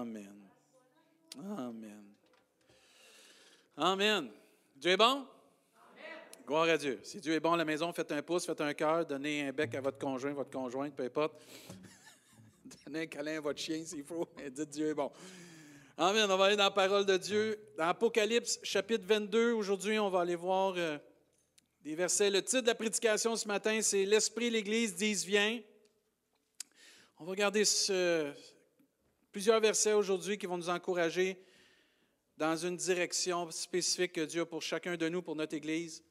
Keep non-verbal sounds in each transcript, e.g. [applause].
Amen. Amen. Amen. Dieu est bon? Gloire à Dieu. Si Dieu est bon à la maison, faites un pouce, faites un cœur, donnez un bec à votre conjoint, votre conjointe, peu importe. [laughs] donnez un câlin à votre chien s'il faut, et dites Dieu est bon. Amen. On va aller dans la parole de Dieu. Dans Apocalypse, chapitre 22, aujourd'hui, on va aller voir euh, des versets. Le titre de la prédication ce matin, c'est L'Esprit, l'Église disent Viens. On va regarder plusieurs versets aujourd'hui qui vont nous encourager dans une direction spécifique que Dieu a pour chacun de nous, pour notre Église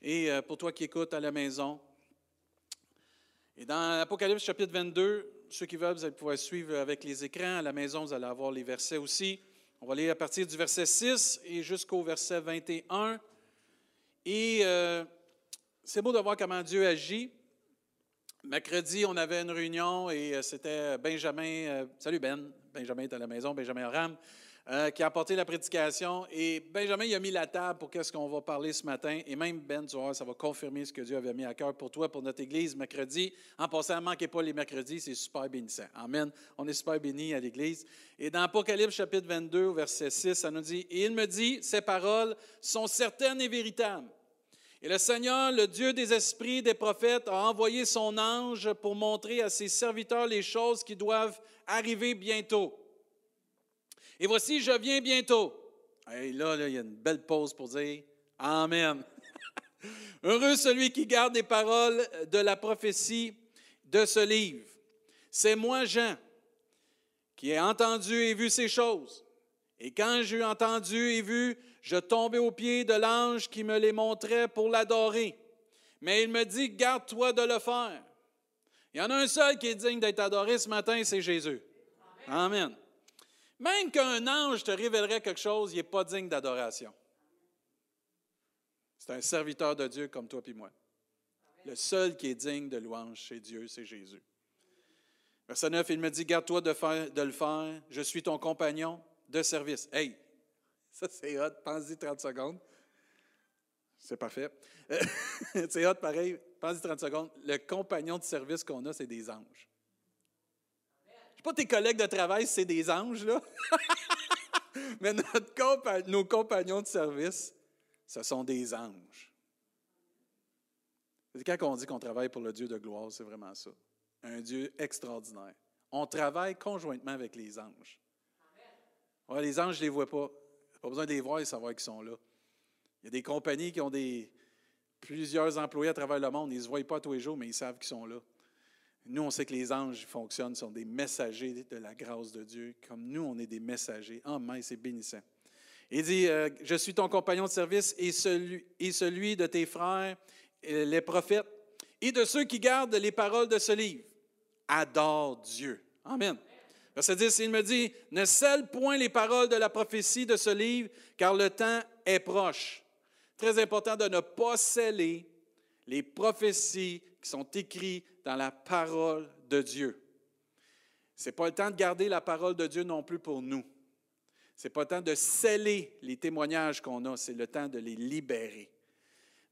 et euh, pour toi qui écoutes à la maison. Et dans Apocalypse chapitre 22, ceux qui veulent, vous allez pouvoir suivre avec les écrans. À la maison, vous allez avoir les versets aussi. On va aller à partir du verset 6 et jusqu'au verset 21. Et euh, c'est beau de voir comment Dieu agit. Mercredi, on avait une réunion et euh, c'était Benjamin. salut Ben. Benjamin est à la maison, Benjamin Aram. Euh, qui a apporté la prédication. Et Benjamin, il a mis la table pour qu'est-ce qu'on va parler ce matin. Et même Ben, tu vois, ça va confirmer ce que Dieu avait mis à cœur pour toi, pour notre Église, mercredi. En passant, ne manquez pas les mercredis, c'est super bénissant. Amen. On est super bénis à l'Église. Et dans Apocalypse chapitre 22, verset 6, ça nous dit, Et il me dit, ces paroles sont certaines et véritables. Et le Seigneur, le Dieu des esprits, des prophètes, a envoyé son ange pour montrer à ses serviteurs les choses qui doivent arriver bientôt. Et voici, je viens bientôt. Et là, il y a une belle pause pour dire Amen. [laughs] Heureux celui qui garde les paroles de la prophétie de ce livre. C'est moi, Jean, qui ai entendu et vu ces choses. Et quand j'ai entendu et vu, je tombais aux pieds de l'ange qui me les montrait pour l'adorer. Mais il me dit, garde-toi de le faire. Il y en a un seul qui est digne d'être adoré ce matin, c'est Jésus. Amen. Même qu'un ange te révélerait quelque chose, il n'est pas digne d'adoration. C'est un serviteur de Dieu comme toi et moi. Le seul qui est digne de louange chez Dieu, c'est Jésus. Verset 9, il me dit, garde-toi de, de le faire, je suis ton compagnon de service. Hey, [laughs] ça c'est hot, pense-y 30 secondes. C'est parfait. [laughs] c'est hot pareil, pense-y 30 secondes. Le compagnon de service qu'on a, c'est des anges pas tes collègues de travail, c'est des anges, là. [laughs] Mais nos compagnons de service, ce sont des anges. Quand on dit qu'on travaille pour le Dieu de gloire, c'est vraiment ça. Un Dieu extraordinaire. On travaille conjointement avec les anges. Les anges, je ne les vois pas. Pas besoin de les voir et savoir qu'ils sont là. Il y a des compagnies qui ont des, plusieurs employés à travers le monde. Ils ne se voient pas tous les jours, mais ils savent qu'ils sont là. Nous, on sait que les anges fonctionnent, sont des messagers de la grâce de Dieu, comme nous, on est des messagers. Ah, mais c'est bénissant. Il dit, euh, je suis ton compagnon de service et celui, et celui de tes frères, les prophètes, et de ceux qui gardent les paroles de ce livre. Adore Dieu. Amen. Verset 10, il me dit, ne scelle point les paroles de la prophétie de ce livre, car le temps est proche. Très important de ne pas sceller les prophéties qui sont écrites dans la parole de Dieu. Ce n'est pas le temps de garder la parole de Dieu non plus pour nous. Ce n'est pas le temps de sceller les témoignages qu'on a, c'est le temps de les libérer.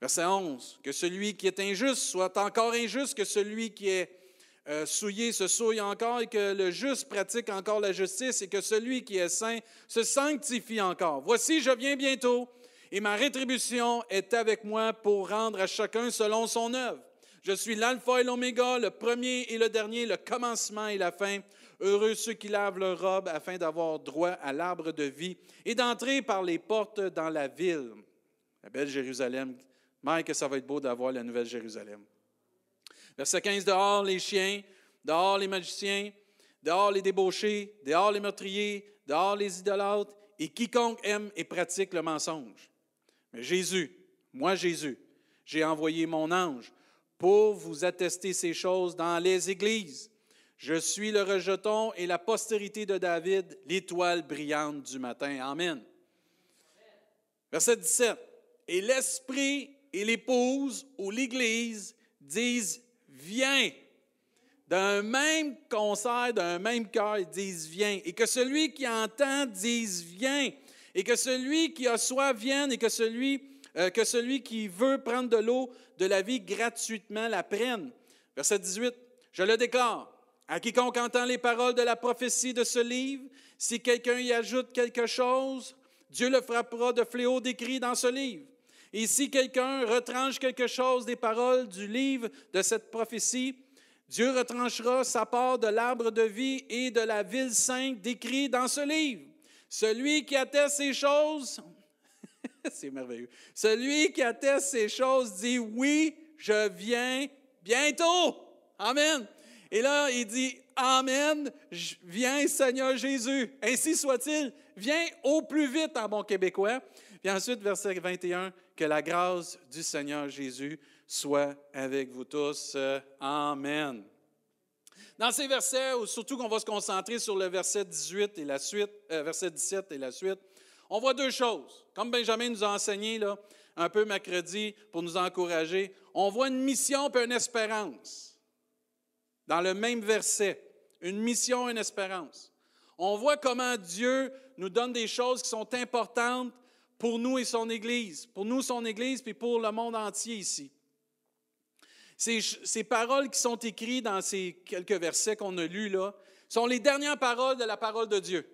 Verset 11, que celui qui est injuste soit encore injuste, que celui qui est euh, souillé se souille encore, et que le juste pratique encore la justice, et que celui qui est saint se sanctifie encore. Voici, je viens bientôt, et ma rétribution est avec moi pour rendre à chacun selon son œuvre. Je suis l'alpha et l'oméga, le premier et le dernier, le commencement et la fin. Heureux ceux qui lavent leur robe afin d'avoir droit à l'arbre de vie et d'entrer par les portes dans la ville. La belle Jérusalem. Mike, que ça va être beau d'avoir la nouvelle Jérusalem. Verset 15, dehors les chiens, dehors les magiciens, dehors les débauchés, dehors les meurtriers, dehors les idolâtres et quiconque aime et pratique le mensonge. Mais Jésus, moi Jésus, j'ai envoyé mon ange pour vous attester ces choses dans les églises. Je suis le rejeton et la postérité de David, l'étoile brillante du matin. Amen. Verset 17. Et l'Esprit et l'épouse ou l'Église disent Viens. D'un même concert, d'un même cœur, ils disent Viens. Et que celui qui entend dise Viens. Et que celui qui a soif vienne et que celui euh, que celui qui veut prendre de l'eau de la vie gratuitement la prenne. Verset 18, je le déclare, À quiconque entend les paroles de la prophétie de ce livre, si quelqu'un y ajoute quelque chose, Dieu le frappera de fléaux décrits dans ce livre. Et si quelqu'un retranche quelque chose des paroles du livre de cette prophétie, Dieu retranchera sa part de l'arbre de vie et de la ville sainte décrit dans ce livre. Celui qui atteste ces choses, [laughs] c'est merveilleux, celui qui atteste ces choses dit oui, je viens bientôt. Amen. Et là, il dit Amen, viens Seigneur Jésus. Ainsi soit-il. Viens au plus vite en bon québécois. Puis ensuite, verset 21, que la grâce du Seigneur Jésus soit avec vous tous. Amen. Dans ces versets, surtout qu'on va se concentrer sur le verset 18 et la suite, euh, verset 17 et la suite, on voit deux choses. Comme Benjamin nous a enseigné là, un peu mercredi pour nous encourager, on voit une mission et une espérance. Dans le même verset, une mission et une espérance. On voit comment Dieu nous donne des choses qui sont importantes pour nous et son Église, pour nous, son Église, puis pour le monde entier ici. Ces, ces paroles qui sont écrites dans ces quelques versets qu'on a lus là sont les dernières paroles de la parole de Dieu.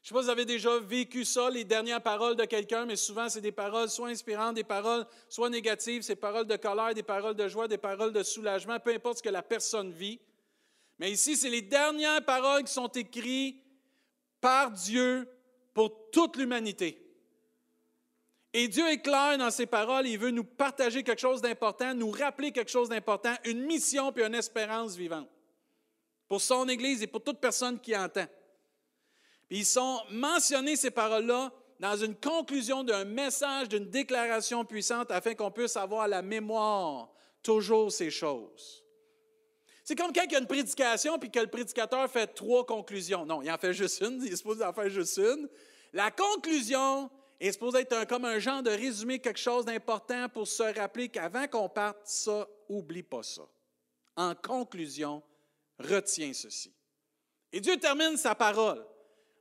Je ne sais pas si vous avez déjà vécu ça, les dernières paroles de quelqu'un, mais souvent c'est des paroles soit inspirantes, des paroles soit négatives, c'est des paroles de colère, des paroles de joie, des paroles de soulagement, peu importe ce que la personne vit. Mais ici, c'est les dernières paroles qui sont écrites par Dieu pour toute l'humanité. Et Dieu est clair dans ses paroles, il veut nous partager quelque chose d'important, nous rappeler quelque chose d'important, une mission puis une espérance vivante pour son Église et pour toute personne qui entend. Puis ils sont mentionnés, ces paroles-là, dans une conclusion d'un message, d'une déclaration puissante, afin qu'on puisse avoir à la mémoire toujours ces choses. C'est comme quand il y a une prédication, puis que le prédicateur fait trois conclusions. Non, il en fait juste une, [laughs] il est supposé en faire juste une. La conclusion est supposée être comme un genre de résumé, quelque chose d'important pour se rappeler qu'avant qu'on parte, ça, oublie pas ça. En conclusion, retiens ceci. Et Dieu termine sa parole.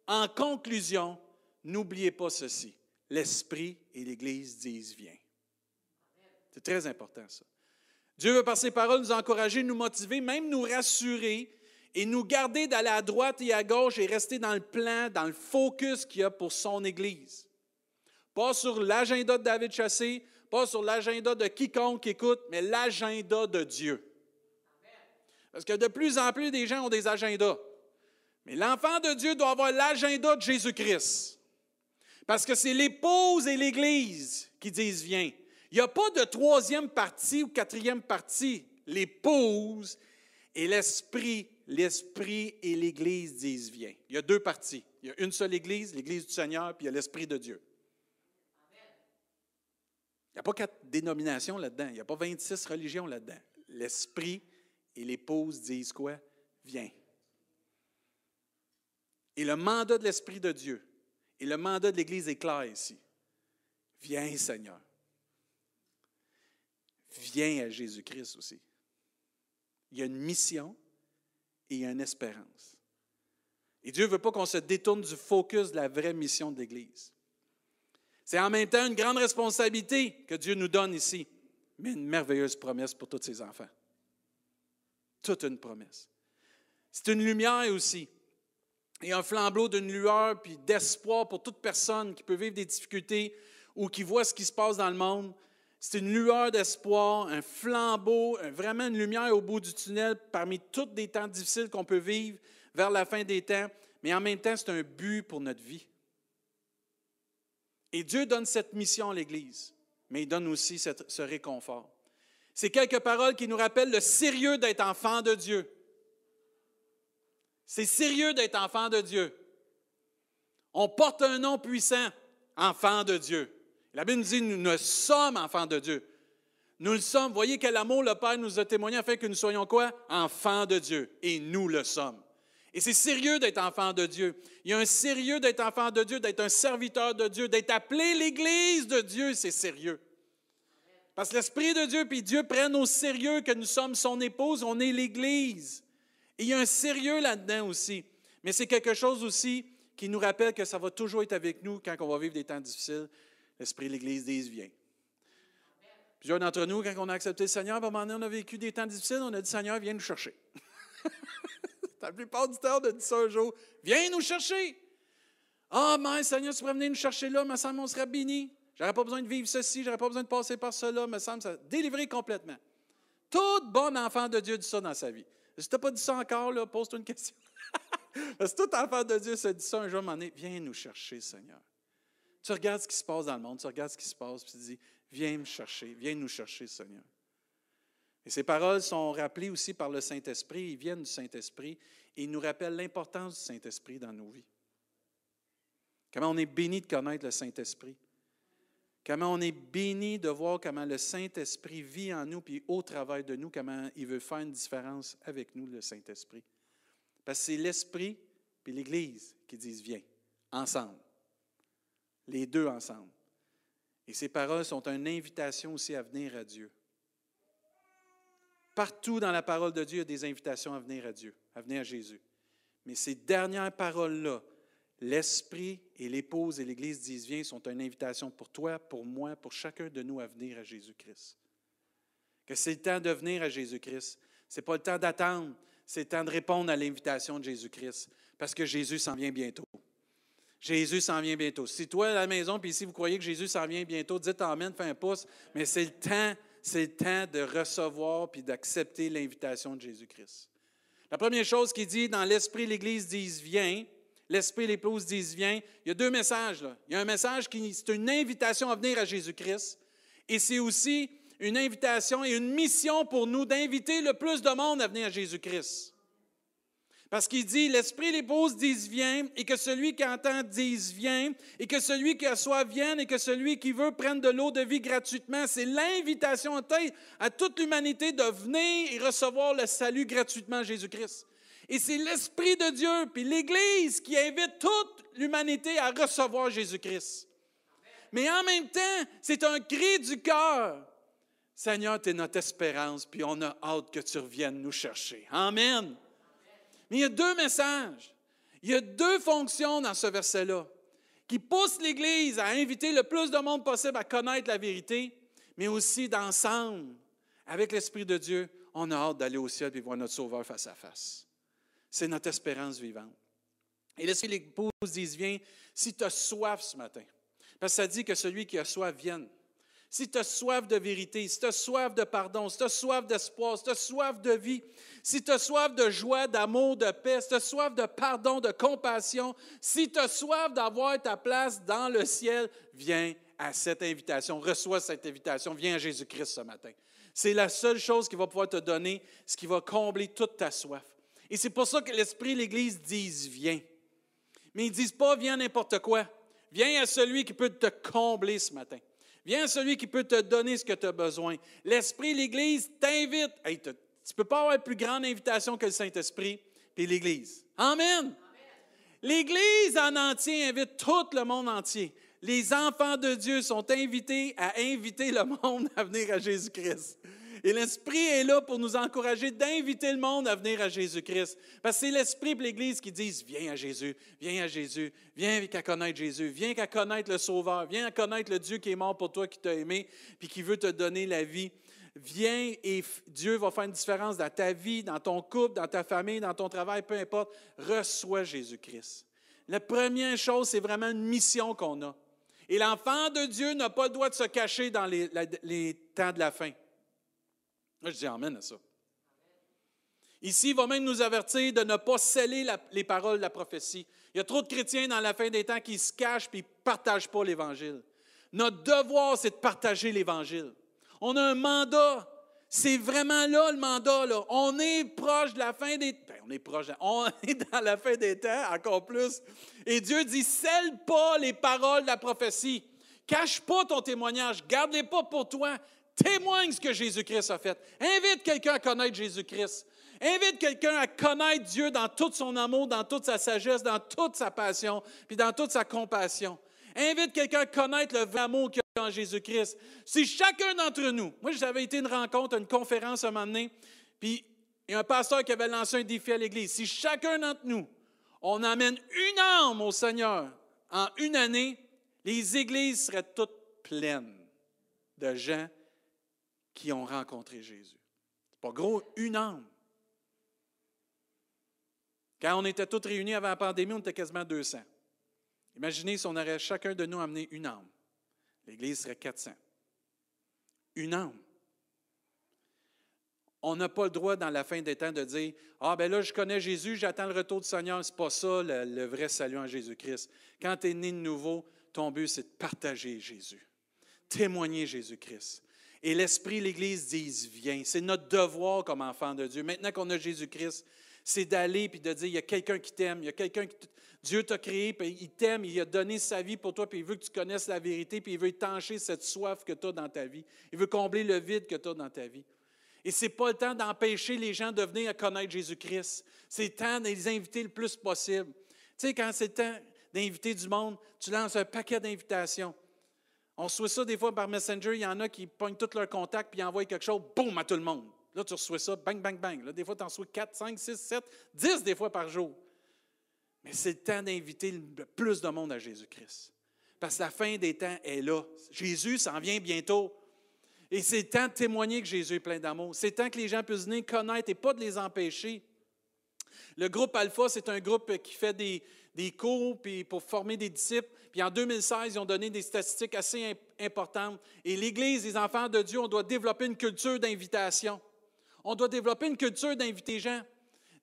En conclusion, n'oubliez pas ceci. L'Esprit et l'Église disent viens. C'est très important ça. Dieu veut par ses paroles nous encourager, nous motiver, même nous rassurer et nous garder d'aller à droite et à gauche et rester dans le plan, dans le focus qu'il y a pour son Église. Pas sur l'agenda de David Chassé, pas sur l'agenda de quiconque écoute, mais l'agenda de Dieu. Parce que de plus en plus, des gens ont des agendas. Mais l'enfant de Dieu doit avoir l'agenda de Jésus-Christ. Parce que c'est l'épouse et l'Église qui disent viens. Il n'y a pas de troisième partie ou quatrième partie. L'épouse et l'Esprit, l'Esprit et l'Église disent viens. Il y a deux parties. Il y a une seule Église, l'Église du Seigneur, puis il y a l'Esprit de Dieu. Il n'y a pas quatre dénominations là-dedans. Il n'y a pas 26 religions là-dedans. L'Esprit et l'épouse disent quoi? Viens. Et le mandat de l'Esprit de Dieu et le mandat de l'Église est clair ici. Viens, Seigneur. Viens à Jésus-Christ aussi. Il y a une mission et une espérance. Et Dieu ne veut pas qu'on se détourne du focus de la vraie mission de l'Église. C'est en même temps une grande responsabilité que Dieu nous donne ici, mais une merveilleuse promesse pour tous ses enfants. Toute une promesse. C'est une lumière aussi et un flambeau d'une lueur puis d'espoir pour toute personne qui peut vivre des difficultés ou qui voit ce qui se passe dans le monde. C'est une lueur d'espoir, un flambeau, vraiment une lumière au bout du tunnel parmi tous les temps difficiles qu'on peut vivre vers la fin des temps, mais en même temps, c'est un but pour notre vie. Et Dieu donne cette mission à l'Église, mais il donne aussi ce réconfort. C'est quelques paroles qui nous rappellent le sérieux d'être enfant de Dieu. C'est sérieux d'être enfant de Dieu. On porte un nom puissant, enfant de Dieu. La Bible nous dit, nous ne sommes enfants de Dieu. Nous le sommes. Voyez quel amour le Père nous a témoigné afin que nous soyons quoi? Enfants de Dieu. Et nous le sommes. Et c'est sérieux d'être enfant de Dieu. Il y a un sérieux d'être enfant de Dieu, d'être un serviteur de Dieu, d'être appelé l'Église de Dieu, c'est sérieux. Parce que l'Esprit de Dieu puis Dieu prennent au sérieux que nous sommes son épouse, on est l'Église il y a un sérieux là-dedans aussi. Mais c'est quelque chose aussi qui nous rappelle que ça va toujours être avec nous quand on va vivre des temps difficiles. L'Esprit de l'Église dit Viens. Plusieurs d'entre nous, quand on a accepté le Seigneur, à un moment donné, on a vécu des temps difficiles, on a dit Seigneur, viens nous chercher. [laughs] La plupart du temps, on a dit ça un jour Viens nous chercher. Ah, oh, mais Seigneur, tu pourrais venir nous chercher là, me semble, on serait béni. J'aurais pas besoin de vivre ceci, j'aurais pas besoin de passer par cela, me semble, ça délivrer complètement. Tout bon enfant de Dieu dit ça dans sa vie. Si tu pas dit ça encore, pose-toi une question. [laughs] Parce que tout enfant de Dieu se dit ça un jour, à un viens nous chercher, Seigneur. Tu regardes ce qui se passe dans le monde, tu regardes ce qui se passe, puis tu dis, viens me chercher, viens nous chercher, Seigneur. Et ces paroles sont rappelées aussi par le Saint-Esprit, ils viennent du Saint-Esprit, et ils nous rappellent l'importance du Saint-Esprit dans nos vies. Comment on est béni de connaître le Saint-Esprit. Comment on est béni de voir comment le Saint-Esprit vit en nous, puis au travail de nous, comment il veut faire une différence avec nous, le Saint-Esprit. Parce que c'est l'Esprit puis l'Église qui disent Viens, ensemble. Les deux ensemble. Et ces paroles sont une invitation aussi à venir à Dieu. Partout dans la parole de Dieu, il y a des invitations à venir à Dieu, à venir à Jésus. Mais ces dernières paroles-là, l'Esprit et l'épouse et l'Église disent Viens, sont une invitation pour toi, pour moi, pour chacun de nous à venir à Jésus-Christ. Que c'est le temps de venir à Jésus-Christ. Ce n'est pas le temps d'attendre c'est le temps de répondre à l'invitation de Jésus-Christ, parce que Jésus s'en vient bientôt. Jésus s'en vient bientôt. Si toi, à la maison, puis ici, vous croyez que Jésus s'en vient bientôt, dites Amen, fais un pouce, mais c'est le temps, c'est le temps de recevoir puis d'accepter l'invitation de Jésus-Christ. La première chose qu'il dit dans l'Esprit, l'Église dit Viens. L'Esprit, l'épouse disent Viens. Il y a deux messages. Là. Il y a un message qui c'est une invitation à venir à Jésus-Christ. Et c'est aussi une invitation et une mission pour nous d'inviter le plus de monde à venir à Jésus-Christ. Parce qu'il dit, l'Esprit l'épouse dise viens, et que celui qui entend dise viens, et que celui qui soif vienne, et que celui qui veut prendre de l'eau de vie gratuitement. C'est l'invitation à toute l'humanité de venir et recevoir le salut gratuitement Jésus-Christ. Et c'est l'Esprit de Dieu, puis l'Église qui invite toute l'humanité à recevoir Jésus-Christ. Mais en même temps, c'est un cri du cœur Seigneur, tu es notre espérance, puis on a hâte que tu reviennes nous chercher. Amen. Mais il y a deux messages. Il y a deux fonctions dans ce verset-là qui poussent l'Église à inviter le plus de monde possible à connaître la vérité, mais aussi d'ensemble, avec l'Esprit de Dieu, on a hâte d'aller au ciel et voir notre Sauveur face à face. C'est notre espérance vivante. Et l'Esprit l'épouse dit, viens, si tu as soif ce matin, parce que ça dit que celui qui a soif vienne si tu as soif de vérité, si tu as soif de pardon, si tu as soif d'espoir, si tu as soif de vie, si tu as soif de joie, d'amour, de paix, si tu as soif de pardon, de compassion, si tu as soif d'avoir ta place dans le ciel, viens à cette invitation, reçois cette invitation, viens à Jésus-Christ ce matin. C'est la seule chose qui va pouvoir te donner ce qui va combler toute ta soif. Et c'est pour ça que l'Esprit et l'Église disent viens. Mais ils ne disent pas viens n'importe quoi. Viens à celui qui peut te combler ce matin. Viens celui qui peut te donner ce que tu as besoin. L'Esprit, l'Église t'invite. tu ne peux pas avoir plus grande invitation que le Saint-Esprit et l'Église. Amen. L'Église en entier invite tout le monde entier. Les enfants de Dieu sont invités à inviter le monde à venir à Jésus-Christ. Et l'Esprit est là pour nous encourager d'inviter le monde à venir à Jésus-Christ. Parce que c'est l'Esprit et l'Église qui disent Viens à Jésus, viens à Jésus, viens à connaître Jésus, viens à connaître le Sauveur, viens à connaître le Dieu qui est mort pour toi, qui t'a aimé, puis qui veut te donner la vie. Viens et Dieu va faire une différence dans ta vie, dans ton couple, dans ta famille, dans ton travail, peu importe. Reçois Jésus-Christ. La première chose, c'est vraiment une mission qu'on a. Et l'enfant de Dieu n'a pas le droit de se cacher dans les, les temps de la fin. Je dis Amen à ça. Ici, il va même nous avertir de ne pas sceller les paroles de la prophétie. Il y a trop de chrétiens dans la fin des temps qui se cachent et ne partagent pas l'Évangile. Notre devoir, c'est de partager l'Évangile. On a un mandat. C'est vraiment là le mandat. Là. On est proche de la fin des temps. Ben, on est proche. On [laughs] est dans la fin des temps, encore plus. Et Dieu dit scelle pas les paroles de la prophétie. Cache pas ton témoignage. Garde-les pas pour toi. Témoigne ce que Jésus-Christ a fait. Invite quelqu'un à connaître Jésus-Christ. Invite quelqu'un à connaître Dieu dans tout son amour, dans toute sa sagesse, dans toute sa passion, puis dans toute sa compassion. Invite quelqu'un à connaître le vrai amour qu'il y a en Jésus-Christ. Si chacun d'entre nous, moi j'avais été une rencontre, une conférence un moment donné, puis il y a un pasteur qui avait lancé un défi à l'Église. Si chacun d'entre nous, on amène une âme au Seigneur en une année, les églises seraient toutes pleines de gens qui ont rencontré Jésus. C'est pas gros, une âme. Quand on était tous réunis avant la pandémie, on était quasiment 200. Imaginez si on aurait chacun de nous amené une âme. L'Église serait 400. Une âme. On n'a pas le droit dans la fin des temps de dire Ah, ben là, je connais Jésus, j'attends le retour du Seigneur. Ce n'est pas ça le, le, vrai salut en Jésus-Christ. Quand tu es né de nouveau, ton but, c'est de partager Jésus, témoigner Jésus-Christ. Et l'Esprit, l'Église disent Viens. C'est notre devoir comme enfant de Dieu. Maintenant qu'on a Jésus-Christ, c'est d'aller puis de dire il y a quelqu'un qui t'aime, il y a quelqu'un qui Dieu t'a créé, puis il t'aime, il a donné sa vie pour toi, puis il veut que tu connaisses la vérité, puis il veut étancher cette soif que tu as dans ta vie. Il veut combler le vide que tu as dans ta vie. Et ce n'est pas le temps d'empêcher les gens de venir à connaître Jésus-Christ. C'est le temps de les inviter le plus possible. Tu sais, quand c'est le temps d'inviter du monde, tu lances un paquet d'invitations. On reçoit ça des fois par Messenger, il y en a qui pognent tous leurs contacts puis envoient quelque chose, boum, à tout le monde. Là, tu reçois ça, bang, bang, bang. Là, des fois, tu en reçois 4, 5, 6, 7, 10 des fois par jour. Mais c'est le temps d'inviter le plus de monde à Jésus-Christ. Parce que la fin des temps est là. Jésus s'en vient bientôt. Et c'est le temps de témoigner que Jésus est plein d'amour. C'est le temps que les gens puissent venir connaître et pas de les empêcher. Le groupe Alpha, c'est un groupe qui fait des, des cours pour former des disciples. Puis en 2016, ils ont donné des statistiques assez importantes. Et l'Église, les enfants de Dieu, on doit développer une culture d'invitation. On doit développer une culture d'inviter gens,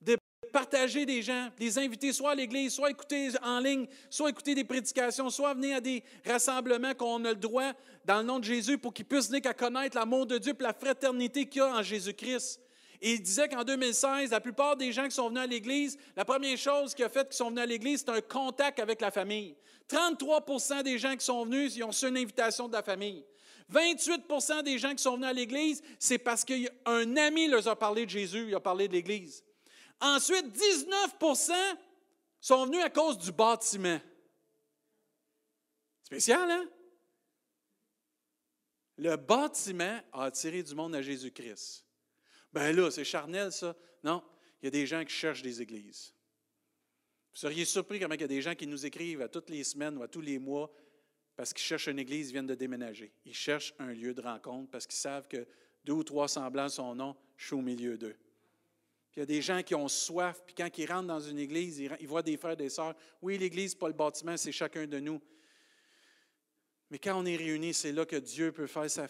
de partager des gens, les inviter soit à l'Église, soit écouter en ligne, soit écouter des prédications, soit venir à des rassemblements qu'on a le droit dans le nom de Jésus pour qu'ils puissent venir à connaître l'amour de Dieu et la fraternité qu'il y a en Jésus-Christ. Et il disait qu'en 2016, la plupart des gens qui sont venus à l'Église, la première chose qui a fait qu'ils sont venus à l'Église, c'est un contact avec la famille. 33% des gens qui sont venus, ils ont reçu une invitation de la famille. 28% des gens qui sont venus à l'Église, c'est parce qu'un ami leur a parlé de Jésus, il a parlé de l'Église. Ensuite, 19% sont venus à cause du bâtiment. Spécial, hein? Le bâtiment a attiré du monde à Jésus-Christ. Ben là, c'est charnel, ça. Non, il y a des gens qui cherchent des églises. Vous seriez surpris comment il y a des gens qui nous écrivent à toutes les semaines ou à tous les mois parce qu'ils cherchent une église, ils viennent de déménager. Ils cherchent un lieu de rencontre parce qu'ils savent que deux ou trois semblants sont non, je suis au milieu d'eux. Puis il y a des gens qui ont soif, puis quand ils rentrent dans une église, ils voient des frères des sœurs. Oui, l'église, pas le bâtiment, c'est chacun de nous. Mais quand on est réunis, c'est là que Dieu peut faire sa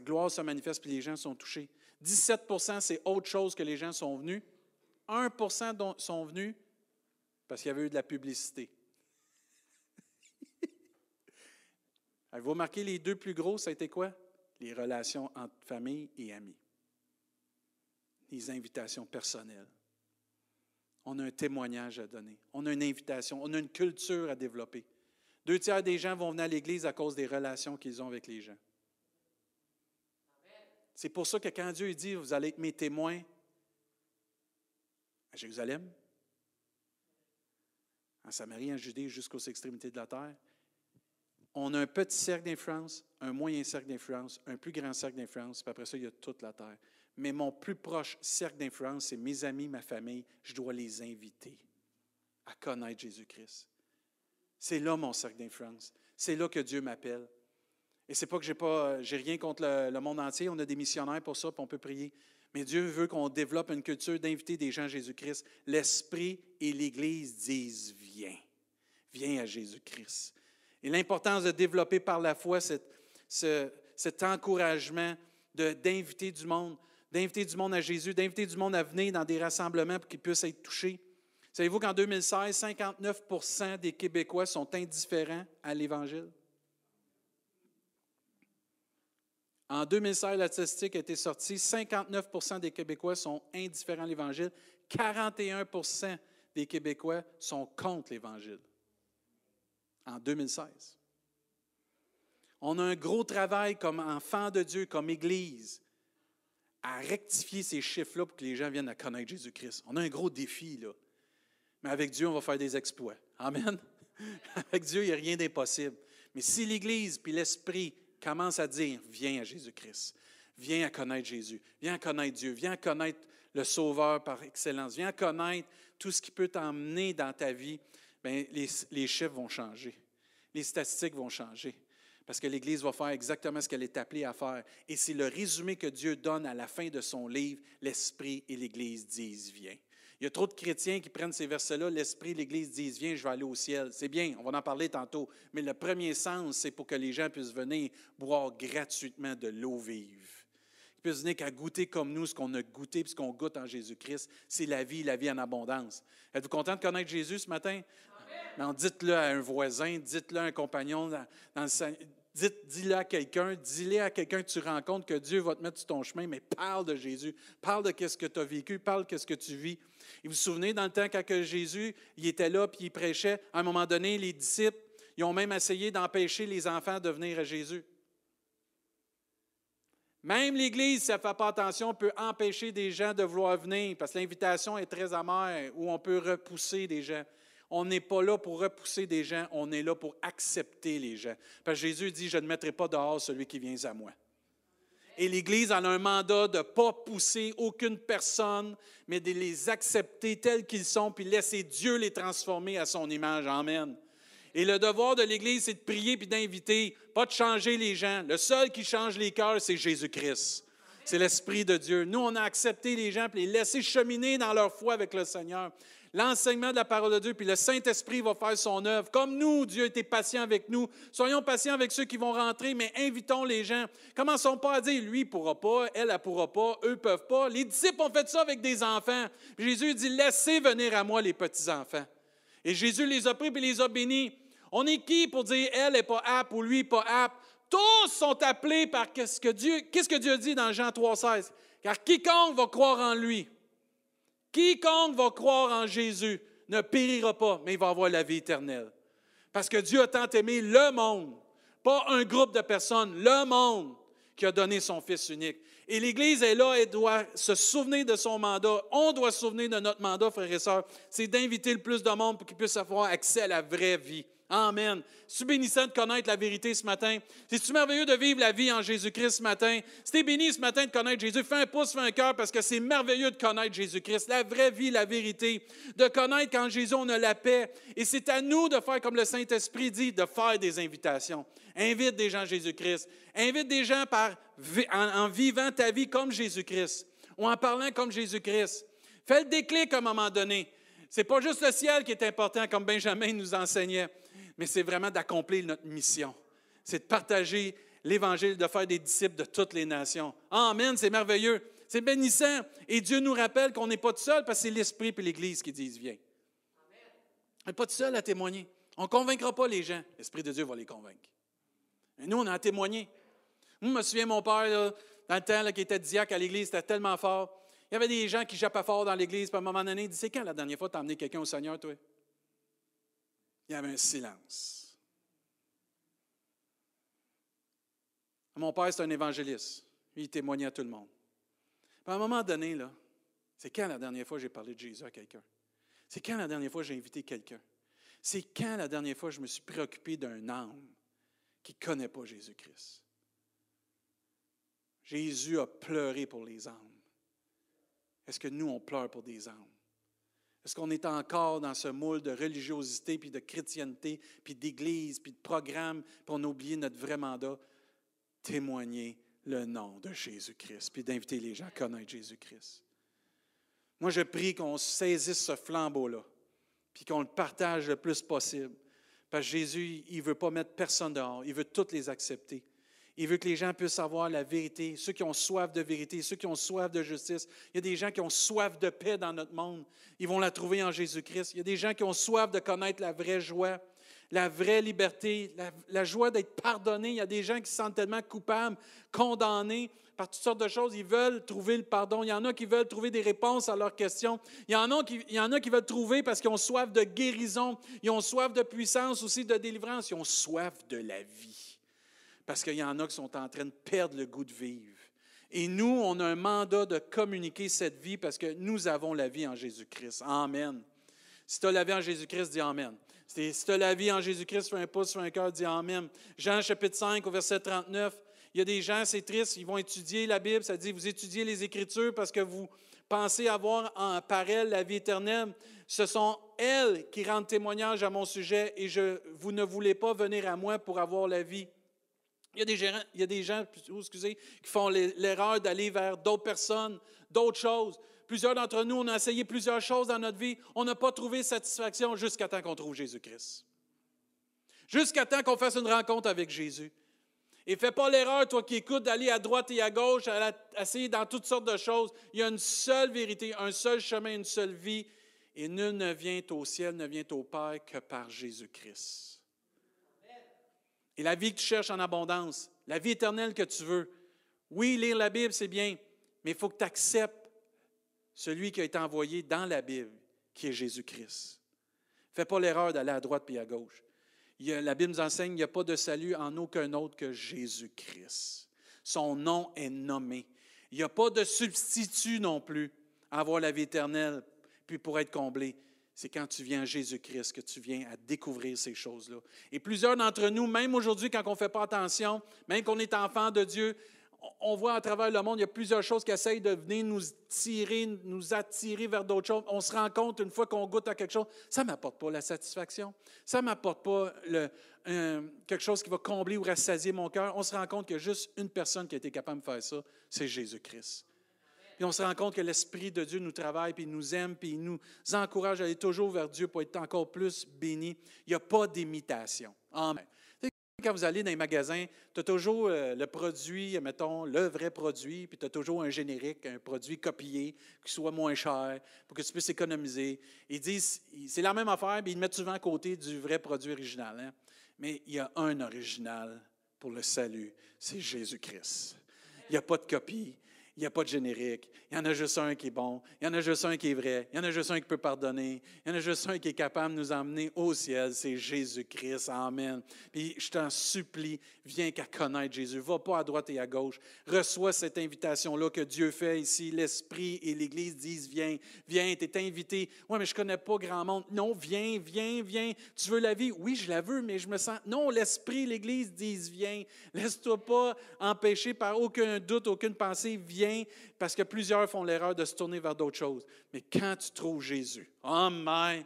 gloire se manifeste, puis les gens sont touchés. 17% c'est autre chose que les gens sont venus. 1% sont venus parce qu'il y avait eu de la publicité. [laughs] Avez-vous remarqué les deux plus gros, ça a été quoi? Les relations entre famille et amis. Les invitations personnelles. On a un témoignage à donner. On a une invitation. On a une culture à développer. Deux tiers des gens vont venir à l'Église à cause des relations qu'ils ont avec les gens. C'est pour ça que quand Dieu dit, vous allez être mes témoins à Jérusalem, en Samarie, en Judée, jusqu'aux extrémités de la terre, on a un petit cercle d'influence, un moyen cercle d'influence, un plus grand cercle d'influence, puis après ça, il y a toute la terre. Mais mon plus proche cercle d'influence, c'est mes amis, ma famille. Je dois les inviter à connaître Jésus-Christ. C'est là mon cercle d'influence. C'est là que Dieu m'appelle. Et c'est pas que j'ai pas, j'ai rien contre le, monde entier. On a des missionnaires pour ça, puis on peut prier. Mais Dieu veut qu'on développe une culture d'inviter des gens à Jésus-Christ. L'Esprit et l'Église disent Viens, viens à Jésus-Christ. Et l'importance de développer par la foi cet encouragement d'inviter du monde, d'inviter du monde à Jésus, d'inviter du monde à venir dans des rassemblements pour qu'ils puissent être touchés. Savez-vous qu'en 2016, 59% des Québécois sont indifférents à l'Évangile? En 2016, la statistique a été sortie, 59% des Québécois sont indifférents à l'Évangile, 41% des Québécois sont contre l'Évangile en 2016. On a un gros travail comme enfant de Dieu, comme Église, à rectifier ces chiffres-là pour que les gens viennent à connaître Jésus-Christ. On a un gros défi, là. Mais avec Dieu, on va faire des exploits. Amen. [laughs] avec Dieu, il n'y a rien d'impossible. Mais si l'Église puis l'Esprit commencent à dire, viens à Jésus-Christ, viens à connaître Jésus, viens à connaître Dieu, viens à connaître le Sauveur par excellence, viens à connaître tout ce qui peut t'emmener dans ta vie, bien, les, les chiffres vont changer. Les statistiques vont changer. Parce que l'Église va faire exactement ce qu'elle est appelée à faire. Et c'est le résumé que Dieu donne à la fin de son livre, l'Esprit et l'Église disent, viens. Il y a trop de chrétiens qui prennent ces versets-là, l'Esprit, l'Église disent, viens, je vais aller au ciel. C'est bien, on va en parler tantôt. Mais le premier sens, c'est pour que les gens puissent venir boire gratuitement de l'eau vive. Ils puissent venir qu'à goûter comme nous ce qu'on a goûté, ce qu'on goûte en Jésus-Christ. C'est la vie, la vie en abondance. Êtes-vous content de connaître Jésus ce matin? dites-le à un voisin, dites-le à un compagnon, dans, le, dis-le à quelqu'un, dis-le à quelqu'un que tu rencontres que Dieu va te mettre sur ton chemin, mais parle de Jésus, parle de ce que tu as vécu, parle de ce que tu vis. Et vous vous souvenez, dans le temps quand Jésus il était là puis il prêchait, à un moment donné, les disciples, ils ont même essayé d'empêcher les enfants de venir à Jésus. Même l'Église, si elle ne fait pas attention, peut empêcher des gens de vouloir venir parce que l'invitation est très amère ou on peut repousser des gens. On n'est pas là pour repousser des gens, on est là pour accepter les gens. Parce que Jésus dit, je ne mettrai pas dehors celui qui vient à moi. Et l'Église a un mandat de ne pas pousser aucune personne, mais de les accepter tels qu'ils sont, puis laisser Dieu les transformer à son image. Amen. Et le devoir de l'Église, c'est de prier puis d'inviter, pas de changer les gens. Le seul qui change les cœurs, c'est Jésus-Christ. C'est l'Esprit de Dieu. Nous, on a accepté les gens puis les laisser cheminer dans leur foi avec le Seigneur l'enseignement de la parole de Dieu, puis le Saint-Esprit va faire son œuvre. Comme nous, Dieu était patient avec nous. Soyons patients avec ceux qui vont rentrer, mais invitons les gens. Commençons pas à dire, lui ne pourra pas, elle ne pourra pas, eux ne peuvent pas. Les disciples ont fait ça avec des enfants. Jésus dit, laissez venir à moi les petits-enfants. Et Jésus les a pris et les a bénis. On est qui pour dire, elle n'est pas apte ou lui pas apte? Tous sont appelés par qu'est-ce que Dieu, qu'est-ce que Dieu dit dans Jean 3,16? Car quiconque va croire en lui, Quiconque va croire en Jésus ne périra pas, mais il va avoir la vie éternelle. Parce que Dieu a tant aimé le monde, pas un groupe de personnes, le monde qui a donné son Fils unique. Et l'Église est là, elle doit se souvenir de son mandat. On doit se souvenir de notre mandat, frères et sœurs. C'est d'inviter le plus de monde pour qu'ils puissent avoir accès à la vraie vie. Amen. C'est bénissant de connaître la vérité ce matin? C'est merveilleux de vivre la vie en Jésus-Christ ce matin? Si béni ce matin de connaître Jésus, fais un pouce, fais un cœur parce que c'est merveilleux de connaître Jésus-Christ. La vraie vie, la vérité. De connaître qu'en Jésus, on a la paix. Et c'est à nous de faire comme le Saint-Esprit dit, de faire des invitations. Invite des gens à Jésus-Christ. Invite des gens par, en, vivant ta vie comme Jésus-Christ ou en parlant comme Jésus-Christ. Fais le déclic à un moment donné. C'est pas juste le ciel qui est important, comme Benjamin nous enseignait mais c'est vraiment d'accomplir notre mission. C'est de partager l'Évangile, de faire des disciples de toutes les nations. Amen, c'est merveilleux. C'est bénissant. Et Dieu nous rappelle qu'on n'est pas tout seul parce que c'est l'Esprit et l'Église qui disent Viens. On n'est pas tout seul à témoigner. On ne convaincra pas les gens. L'Esprit de Dieu va les convaincre. Et nous, on a témoigné. Moi, je me souviens, mon père, dans le temps qui était diacre à l'Église, c'était tellement fort. Il y avait des gens qui jappaient fort dans l'Église. Puis à un moment donné, il dit C'est quand la dernière fois tu as amené quelqu'un au Seigneur, toi? Il y avait un silence. Mon père, c'est un évangéliste. il témoignait à tout le monde. à un moment donné, c'est quand la dernière fois j'ai parlé de Jésus à quelqu'un? C'est quand la dernière fois j'ai invité quelqu'un? C'est quand la dernière fois je me suis préoccupé d'un âme qui ne connaît pas Jésus-Christ? Jésus a pleuré pour les âmes. Est-ce que nous, on pleure pour des âmes? Est-ce qu'on est encore dans ce moule de religiosité, puis de chrétienté, puis d'église, puis de programme, puis on a oublié notre vrai mandat? Témoigner le nom de Jésus-Christ, puis d'inviter les gens à connaître Jésus-Christ. Moi, je prie qu'on saisisse ce flambeau-là, puis qu'on le partage le plus possible. Parce que Jésus, il ne veut pas mettre personne dehors, il veut toutes les accepter. Il veut que les gens puissent avoir la vérité, ceux qui ont soif de vérité, ceux qui ont soif de justice. Il y a des gens qui ont soif de paix dans notre monde. Ils vont la trouver en Jésus-Christ. Il y a des gens qui ont soif de connaître la vraie joie, la vraie liberté, la, joie d'être pardonné. Il y a des gens qui se sentent tellement coupables, condamnés par toutes sortes de choses. Ils veulent trouver le pardon. Il y en a qui veulent trouver des réponses à leurs questions. Il y a il y en a qui veulent trouver parce qu'ils ont soif de guérison. Ils ont soif de puissance aussi, de délivrance. Ils ont soif de la vie parce qu'il y en a qui sont en train de perdre le goût de vivre. Et nous, on a un mandat de communiquer cette vie parce que nous avons la vie en Jésus-Christ. Amen. Si tu as la vie en Jésus-Christ, dis Amen. Si tu as la vie en Jésus-Christ, fais un pouce, fais un cœur, dis Amen. Jean chapitre 5 au verset 39, il y a des gens, c'est triste, ils vont étudier la Bible, ça dit, vous étudiez les Écritures parce que vous pensez avoir en, par elles la vie éternelle. Ce sont elles qui rendent témoignage à mon sujet et je, vous ne voulez pas venir à moi pour avoir la vie. Il y a des, gens excusez, qui font l'erreur d'aller vers d'autres personnes, d'autres choses. Plusieurs d'entre nous, on a essayé plusieurs choses dans notre vie. On n'a pas trouvé satisfaction jusqu'à temps qu'on trouve Jésus-Christ. Jusqu'à temps qu'on fasse une rencontre avec Jésus. Et fais pas l'erreur, toi qui écoutes, d'aller à droite et à gauche, à essayer dans toutes sortes de choses. Il y a une seule vérité, un seul chemin, une seule vie. Et nul ne vient au ciel, ne vient au Père que par Jésus-Christ. Et la vie que tu cherches en abondance, la vie éternelle que tu veux, oui, lire la Bible, c'est bien, mais il faut que tu acceptes celui qui a été envoyé dans la Bible, qui est Jésus-Christ. Fais pas l'erreur d'aller à droite puis à gauche. la Bible nous enseigne qu'il n'y a pas de salut en aucun autre que Jésus-Christ. Son nom est nommé. Il n'y a pas de substitut non plus à avoir la vie éternelle, puis pour être comblé. C'est quand tu viens à Jésus-Christ que tu viens à découvrir ces choses-là. Et plusieurs d'entre nous, même aujourd'hui, quand on ne fait pas attention, même qu'on est enfant de Dieu, on voit à travers le monde, il y a plusieurs choses qui essayent de venir nous tirer, nous attirer vers d'autres choses. On se rend compte, une fois qu'on goûte à quelque chose, ça ne m'apporte pas la satisfaction. Ça ne m'apporte pas quelque chose qui va combler ou rassasier mon cœur. On se rend compte qu'il y a juste une personne qui a été capable de faire ça, c'est Jésus-Christ. Puis on se rend compte que l'Esprit de Dieu nous travaille, puis il nous aime, puis il nous encourage à aller toujours vers Dieu pour être encore plus béni. Il n'y a pas d'imitation. Amen. Quand vous allez dans les magasins, tu as toujours euh, le produit, mettons, le vrai produit, puis tu as toujours un générique, un produit copié, qui soit moins cher, pour que tu puisses économiser. Ils disent, c'est la même affaire, mais ils le mettent souvent à côté du vrai produit original. Hein. Mais il y a un original pour le salut, c'est Jésus-Christ. Il n'y a pas de copie, il n'y a pas de générique. Il y en a juste un qui est bon. Il y en a juste un qui est vrai. Il y en a juste un qui peut pardonner. Il y en a juste un qui est capable de nous emmener au ciel. C'est Jésus-Christ. Amen. Puis je t'en supplie, viens qu'à connaître Jésus. Va pas à droite et à gauche. Reçois cette invitation-là que Dieu fait ici. L'Esprit et l'Église disent Viens, viens, tu es invité. Oui, mais je ne connais pas grand monde. Non, viens, viens, viens. Tu veux la vie? Oui, je la veux, mais je me sens. Non, l'Esprit et l'Église disent Viens. Laisse-toi pas empêcher par aucun doute, aucune pensée. Viens parce que plusieurs font l'erreur de se tourner vers d'autres choses. Mais quand tu trouves Jésus, Amen,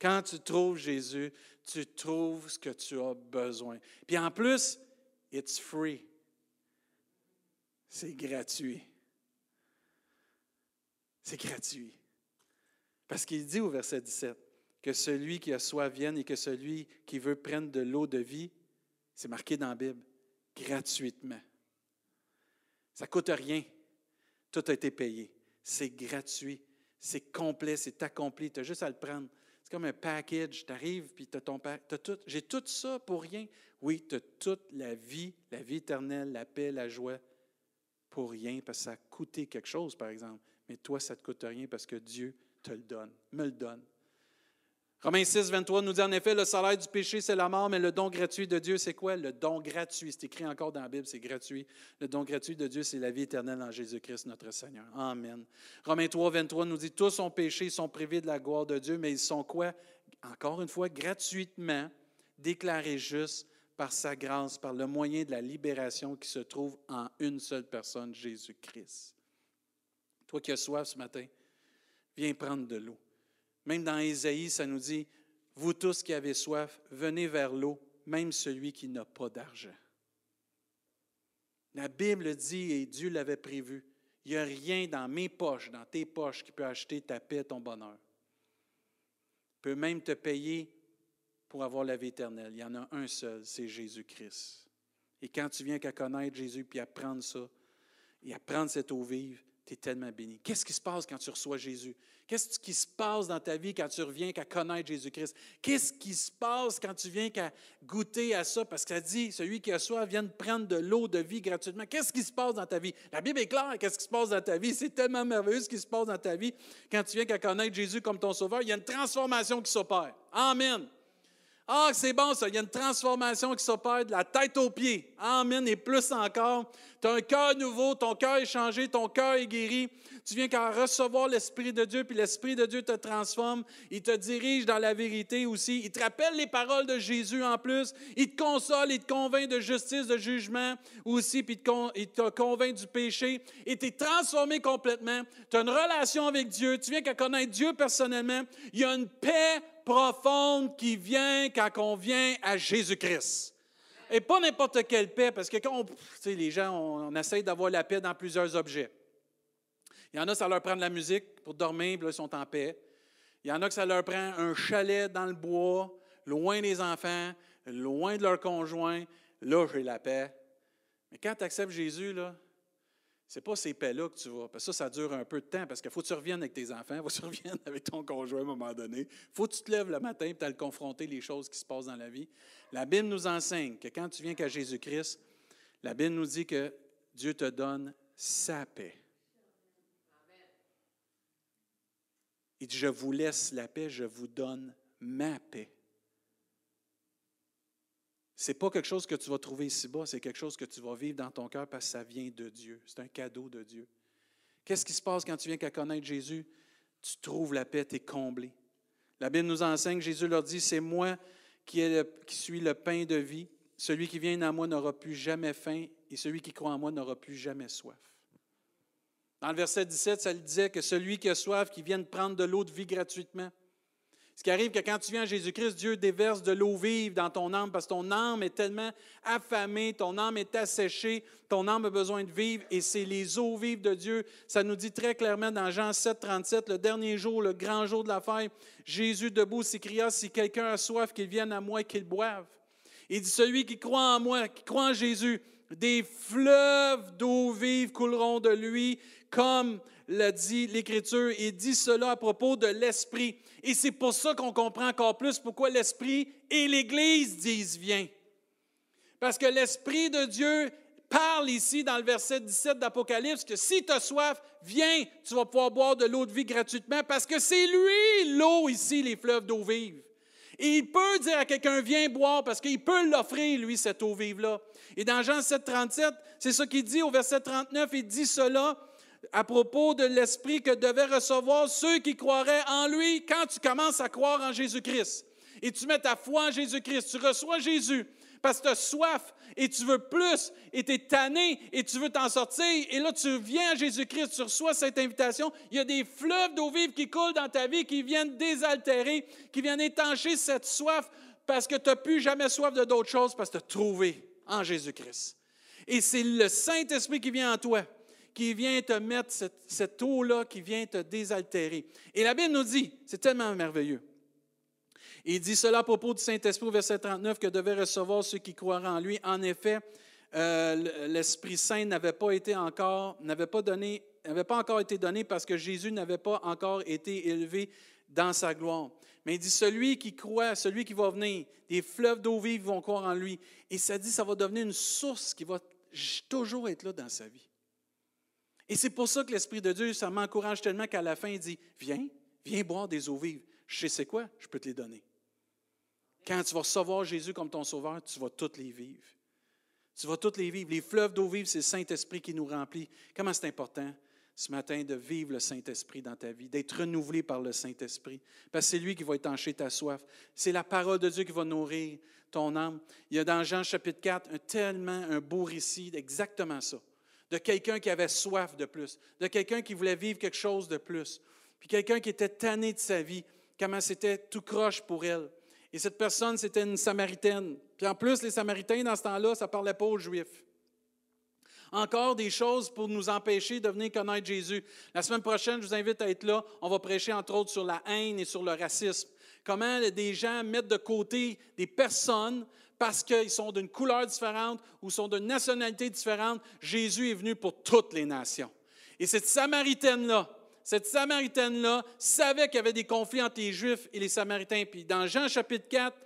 quand tu trouves Jésus, tu trouves ce que tu as besoin. Puis en plus, it's free. C'est gratuit. C'est gratuit. Parce qu'il dit au verset 17 que celui qui a soif vienne et que celui qui veut prendre de l'eau de vie, c'est marqué dans la Bible, gratuitement. Ça ne coûte rien. Tout a été payé. C'est gratuit. C'est complet. C'est accompli. Tu as juste à le prendre. C'est comme un package. Tu arrives, puis tu as ton tout. J'ai tout ça pour rien. Oui, tu as toute la vie, la vie éternelle, la paix, la joie pour rien, parce que ça a coûté quelque chose, par exemple. Mais toi, ça ne te coûte rien parce que Dieu te le donne, me le donne. Romains 6, 23 nous dit en effet, le salaire du péché, c'est la mort, mais le don gratuit de Dieu, c'est quoi? Le don gratuit, c'est écrit encore dans la Bible, c'est gratuit. Le don gratuit de Dieu, c'est la vie éternelle en Jésus-Christ, notre Seigneur. Amen. Romains 3, 23 nous dit, tous ont péché, ils sont privés de la gloire de Dieu, mais ils sont quoi? Encore une fois, gratuitement déclarés justes par sa grâce, par le moyen de la libération qui se trouve en une seule personne, Jésus-Christ. Toi qui as soif ce matin, viens prendre de l'eau. Même dans Ésaïe, ça nous dit, vous tous qui avez soif, venez vers l'eau, même celui qui n'a pas d'argent. La Bible dit, et Dieu l'avait prévu, il n'y a rien dans mes poches, dans tes poches, qui peut acheter ta paix, ton bonheur. Il peut même te payer pour avoir la vie éternelle. Il y en a un seul, c'est Jésus-Christ. Et quand tu viens qu'à connaître Jésus, puis à prendre ça, et à prendre cette eau vive, tu es tellement béni. Qu'est-ce qui se passe quand tu reçois Jésus? Qu'est-ce qui se passe dans ta vie quand tu reviens qu'à connaître Jésus-Christ? Qu'est-ce qui se passe quand tu viens qu'à goûter à ça? Parce que ça dit, celui qui a soif vient de prendre de l'eau de vie gratuitement. Qu'est-ce qui se passe dans ta vie? La Bible est claire, qu'est-ce qui se passe dans ta vie? C'est tellement merveilleux ce qui se passe dans ta vie. Quand tu viens qu'à connaître Jésus comme ton sauveur, il y a une transformation qui s'opère. Amen. Ah, c'est bon ça, il y a une transformation qui s'opère de la tête aux pieds. Amen. Et plus encore, tu as un cœur nouveau, ton cœur est changé, ton cœur est guéri. Tu viens qu'à recevoir l'Esprit de Dieu, puis l'Esprit de Dieu te transforme. Il te dirige dans la vérité aussi. Il te rappelle les paroles de Jésus en plus. Il te console, il te convainc de justice, de jugement aussi, puis il te convainc du péché. Et tu es transformé complètement. Tu as une relation avec Dieu. Tu viens qu'à connaître Dieu personnellement. Il y a une paix profonde qui vient quand on vient à Jésus-Christ. Et pas n'importe quelle paix, parce que quand on, les gens, on, essaye d'avoir la paix dans plusieurs objets. Il y en a, ça leur prend de la musique pour dormir, puis ils sont en paix. Il y en a que ça leur prend un chalet dans le bois, loin des enfants, loin de leur conjoint. Là, j'ai la paix. Mais quand tu acceptes Jésus, là, c'est pas ces paix-là que tu vas. Parce que ça, ça dure un peu de temps, parce qu'il faut que tu reviennes avec tes enfants, il faut que tu [laughs] reviennes avec ton conjoint à un moment donné. Il faut que tu te lèves le matin et tu le confronter les choses qui se passent dans la vie. La Bible nous enseigne que quand tu viens qu'à Jésus-Christ, la Bible nous dit que Dieu te donne sa paix. Il dit, je vous laisse la paix, je vous donne ma paix. N'est pas quelque chose que tu vas trouver ici-bas, c'est quelque chose que tu vas vivre dans ton cœur parce que ça vient de Dieu. C'est un cadeau de Dieu. Qu'est-ce qui se passe quand tu viens qu'à connaître Jésus? Tu trouves la paix, tu es comblé. La Bible nous enseigne, Jésus leur dit, c'est moi qui, suis le pain de vie. Celui qui vient à moi n'aura plus jamais faim et celui qui croit en moi n'aura plus jamais soif. Dans le verset 17, ça disait que celui qui a soif, qui vienne prendre de l'eau de vie gratuitement. Ce qui arrive que quand tu viens à Jésus-Christ, Dieu déverse de l'eau vive dans ton âme parce que ton âme est tellement affamée, ton âme est asséchée, ton âme a besoin de vivre et c'est les eaux vives de Dieu. Ça nous dit très clairement dans Jean 7, 37, le dernier jour, le grand jour de la fête, Jésus debout s'écria, si quelqu'un a soif, qu'il vienne à moi et qu'il boive. Il dit, celui qui croit en moi, qui croit en Jésus, des fleuves d'eau vive couleront de lui, comme l'a dit l'Écriture, et dit cela à propos de l'Esprit. Et c'est pour ça qu'on comprend encore plus pourquoi l'Esprit et l'Église disent viens. Parce que l'Esprit de Dieu parle ici dans le verset 17 d'Apocalypse que si tu as soif, viens, tu vas pouvoir boire de l'eau de vie gratuitement parce que c'est lui l'eau ici, les fleuves d'eau vive. Et il peut dire à quelqu'un, viens boire, parce qu'il peut l'offrir, lui, cette eau vive-là. Et dans Jean 7, 37, c'est ce qu'il dit au verset 39, il dit cela, à propos de l'Esprit que devaient recevoir ceux qui croiraient en lui quand tu commences à croire en Jésus-Christ. Et tu mets ta foi en Jésus-Christ, tu reçois Jésus parce que tu as soif et tu veux plus et tu es tanné et tu veux t'en sortir. Et là, tu viens à Jésus-Christ, tu reçois cette invitation. Il y a des fleuves d'eau vive qui coulent dans ta vie, qui viennent désaltérer, qui viennent étancher cette soif parce que tu n'as plus jamais soif de d'autres choses parce que tu as trouvé en Jésus-Christ. Et c'est le Saint-Esprit qui vient en toi qui vient te mettre cette, eau-là, qui vient te désaltérer. Et la Bible nous dit, c'est tellement merveilleux. Il dit cela à propos du Saint-Esprit verset 39 que devaient recevoir ceux qui croiraient en lui. En effet, euh, l'Esprit Saint n'avait pas été encore, n'avait pas donné, n'avait pas encore été donné parce que Jésus n'avait pas encore été élevé dans sa gloire. Mais il dit celui qui croit, celui qui va venir, des fleuves d'eau vive vont croire en lui. Et ça dit, ça va devenir une source qui va toujours être là dans sa vie. Et c'est pour ça que l'Esprit de Dieu, ça m'encourage tellement qu'à la fin, il dit, viens, viens boire des eaux vives. Je sais quoi, je peux te les donner. Quand tu vas recevoir Jésus comme ton sauveur, tu vas toutes les vivre. Tu vas toutes les vivre. Les fleuves d'eau vive, c'est le Saint-Esprit qui nous remplit. Comment c'est important ce matin de vivre le Saint-Esprit dans ta vie, d'être renouvelé par le Saint-Esprit. Parce que c'est lui qui va étancher ta soif. C'est la parole de Dieu qui va nourrir ton âme. Il y a dans Jean chapitre 4 un tellement un beau récit d'exactement ça de quelqu'un qui avait soif de plus, de quelqu'un qui voulait vivre quelque chose de plus, puis quelqu'un qui était tanné de sa vie, comment c'était tout croche pour elle. Et cette personne, c'était une Samaritaine. Puis en plus, les Samaritains, dans ce temps-là, ça ne parlait pas aux Juifs. Encore des choses pour nous empêcher de venir connaître Jésus. La semaine prochaine, je vous invite à être là. On va prêcher entre autres sur la haine et sur le racisme. Comment des gens mettent de côté des personnes parce qu'ils sont d'une couleur différente ou sont d'une nationalité différente, Jésus est venu pour toutes les nations. Et cette Samaritaine-là, cette Samaritaine-là savait qu'il y avait des conflits entre les Juifs et les Samaritains. Puis dans Jean chapitre 4,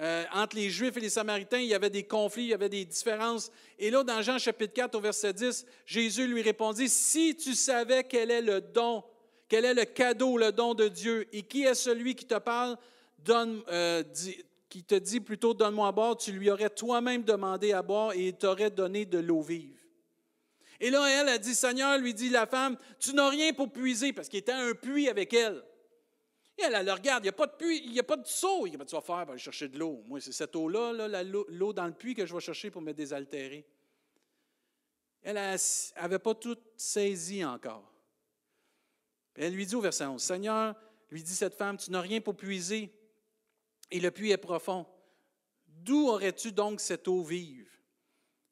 euh, entre les Juifs et les Samaritains, il y avait des conflits, il y avait des différences. Et là, dans Jean chapitre 4, au verset 10, Jésus lui répondit, Si tu savais quel est le don, quel est le cadeau, le don de Dieu, et qui est celui qui te parle, donne, euh, qui te dit plutôt donne-moi à boire, tu lui aurais toi-même demandé à boire et il t'aurait donné de l'eau vive. Et là, elle a dit, Seigneur, lui dit la femme, tu n'as rien pour puiser, parce qu'il était un puits avec elle. Et elle, elle le regarde, il n'y a pas de puits, il n'y a pas de seau. Il tu vas faire, ben, chercher de l'eau. Moi, c'est cette eau-là, là, l'eau dans le puits que je vais chercher pour me désaltérer. Elle n'avait pas tout saisi encore. Elle lui dit au verset 11, Seigneur, lui dit cette femme, tu n'as rien pour puiser, et le puits est profond. D'où aurais-tu donc cette eau vive?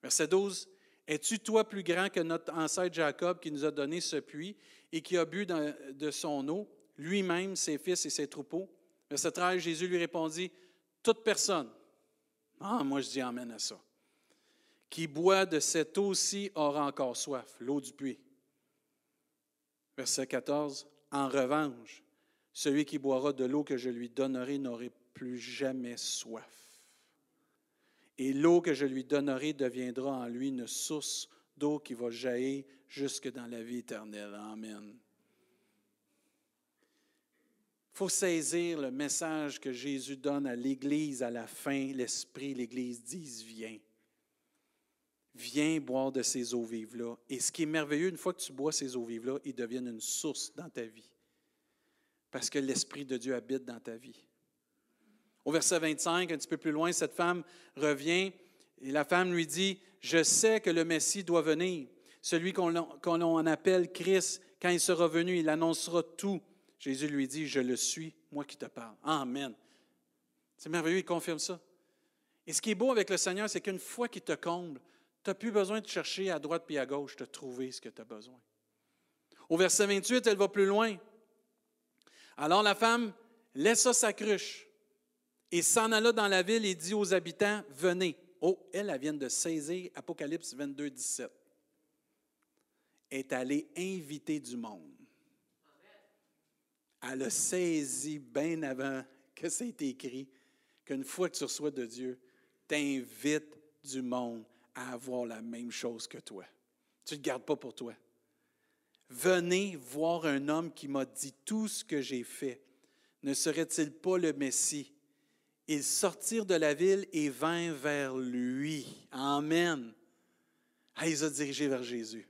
Verset 12. Es-tu toi plus grand que notre ancêtre Jacob qui nous a donné ce puits et qui a bu de son eau, lui-même, ses fils et ses troupeaux? Verset 13, Jésus lui répondit, Toute personne, ah, moi je dis Amen à ça, qui boit de cette eau-ci aura encore soif, l'eau du puits. Verset 14, En revanche, celui qui boira de l'eau que je lui donnerai plus jamais soif et l'eau que je lui donnerai deviendra en lui une source d'eau qui va jaillir jusque dans la vie éternelle. Amen. Il faut saisir le message que Jésus donne à l'Église à la fin. L'Esprit, l'Église disent, viens. Viens boire de ces eaux vives-là. Et ce qui est merveilleux, une fois que tu bois ces eaux vives-là, ils deviennent une source dans ta vie. Parce que l'Esprit de Dieu habite dans ta vie. Au verset 25, un petit peu plus loin, cette femme revient et la femme lui dit, je sais que le Messie doit venir, celui qu'on appelle Christ. Quand il sera venu, il annoncera tout. Jésus lui dit, je le suis, moi qui te parle. Amen. C'est merveilleux, il confirme ça. Et ce qui est beau avec le Seigneur, c'est qu'une fois qu'il te comble, tu n'as plus besoin de chercher à droite puis à gauche de trouver ce que tu as besoin. Au verset 28, elle va plus loin. Alors la femme laissa sa cruche et s'en alla dans la ville et dit aux habitants, venez. Oh, elle, elle vient de saisir Apocalypse 22, 17. Est allée inviter du monde. Elle a saisi bien avant que été écrit qu'une fois que tu reçois de Dieu, t'invites du monde à avoir la même chose que toi. Tu ne le gardes pas pour toi. Venez voir un homme qui m'a dit tout ce que j'ai fait. Ne serait-il pas le Messie? Ils sortirent de la ville et vinrent vers lui. Amen. Elle les a dirigés vers Jésus.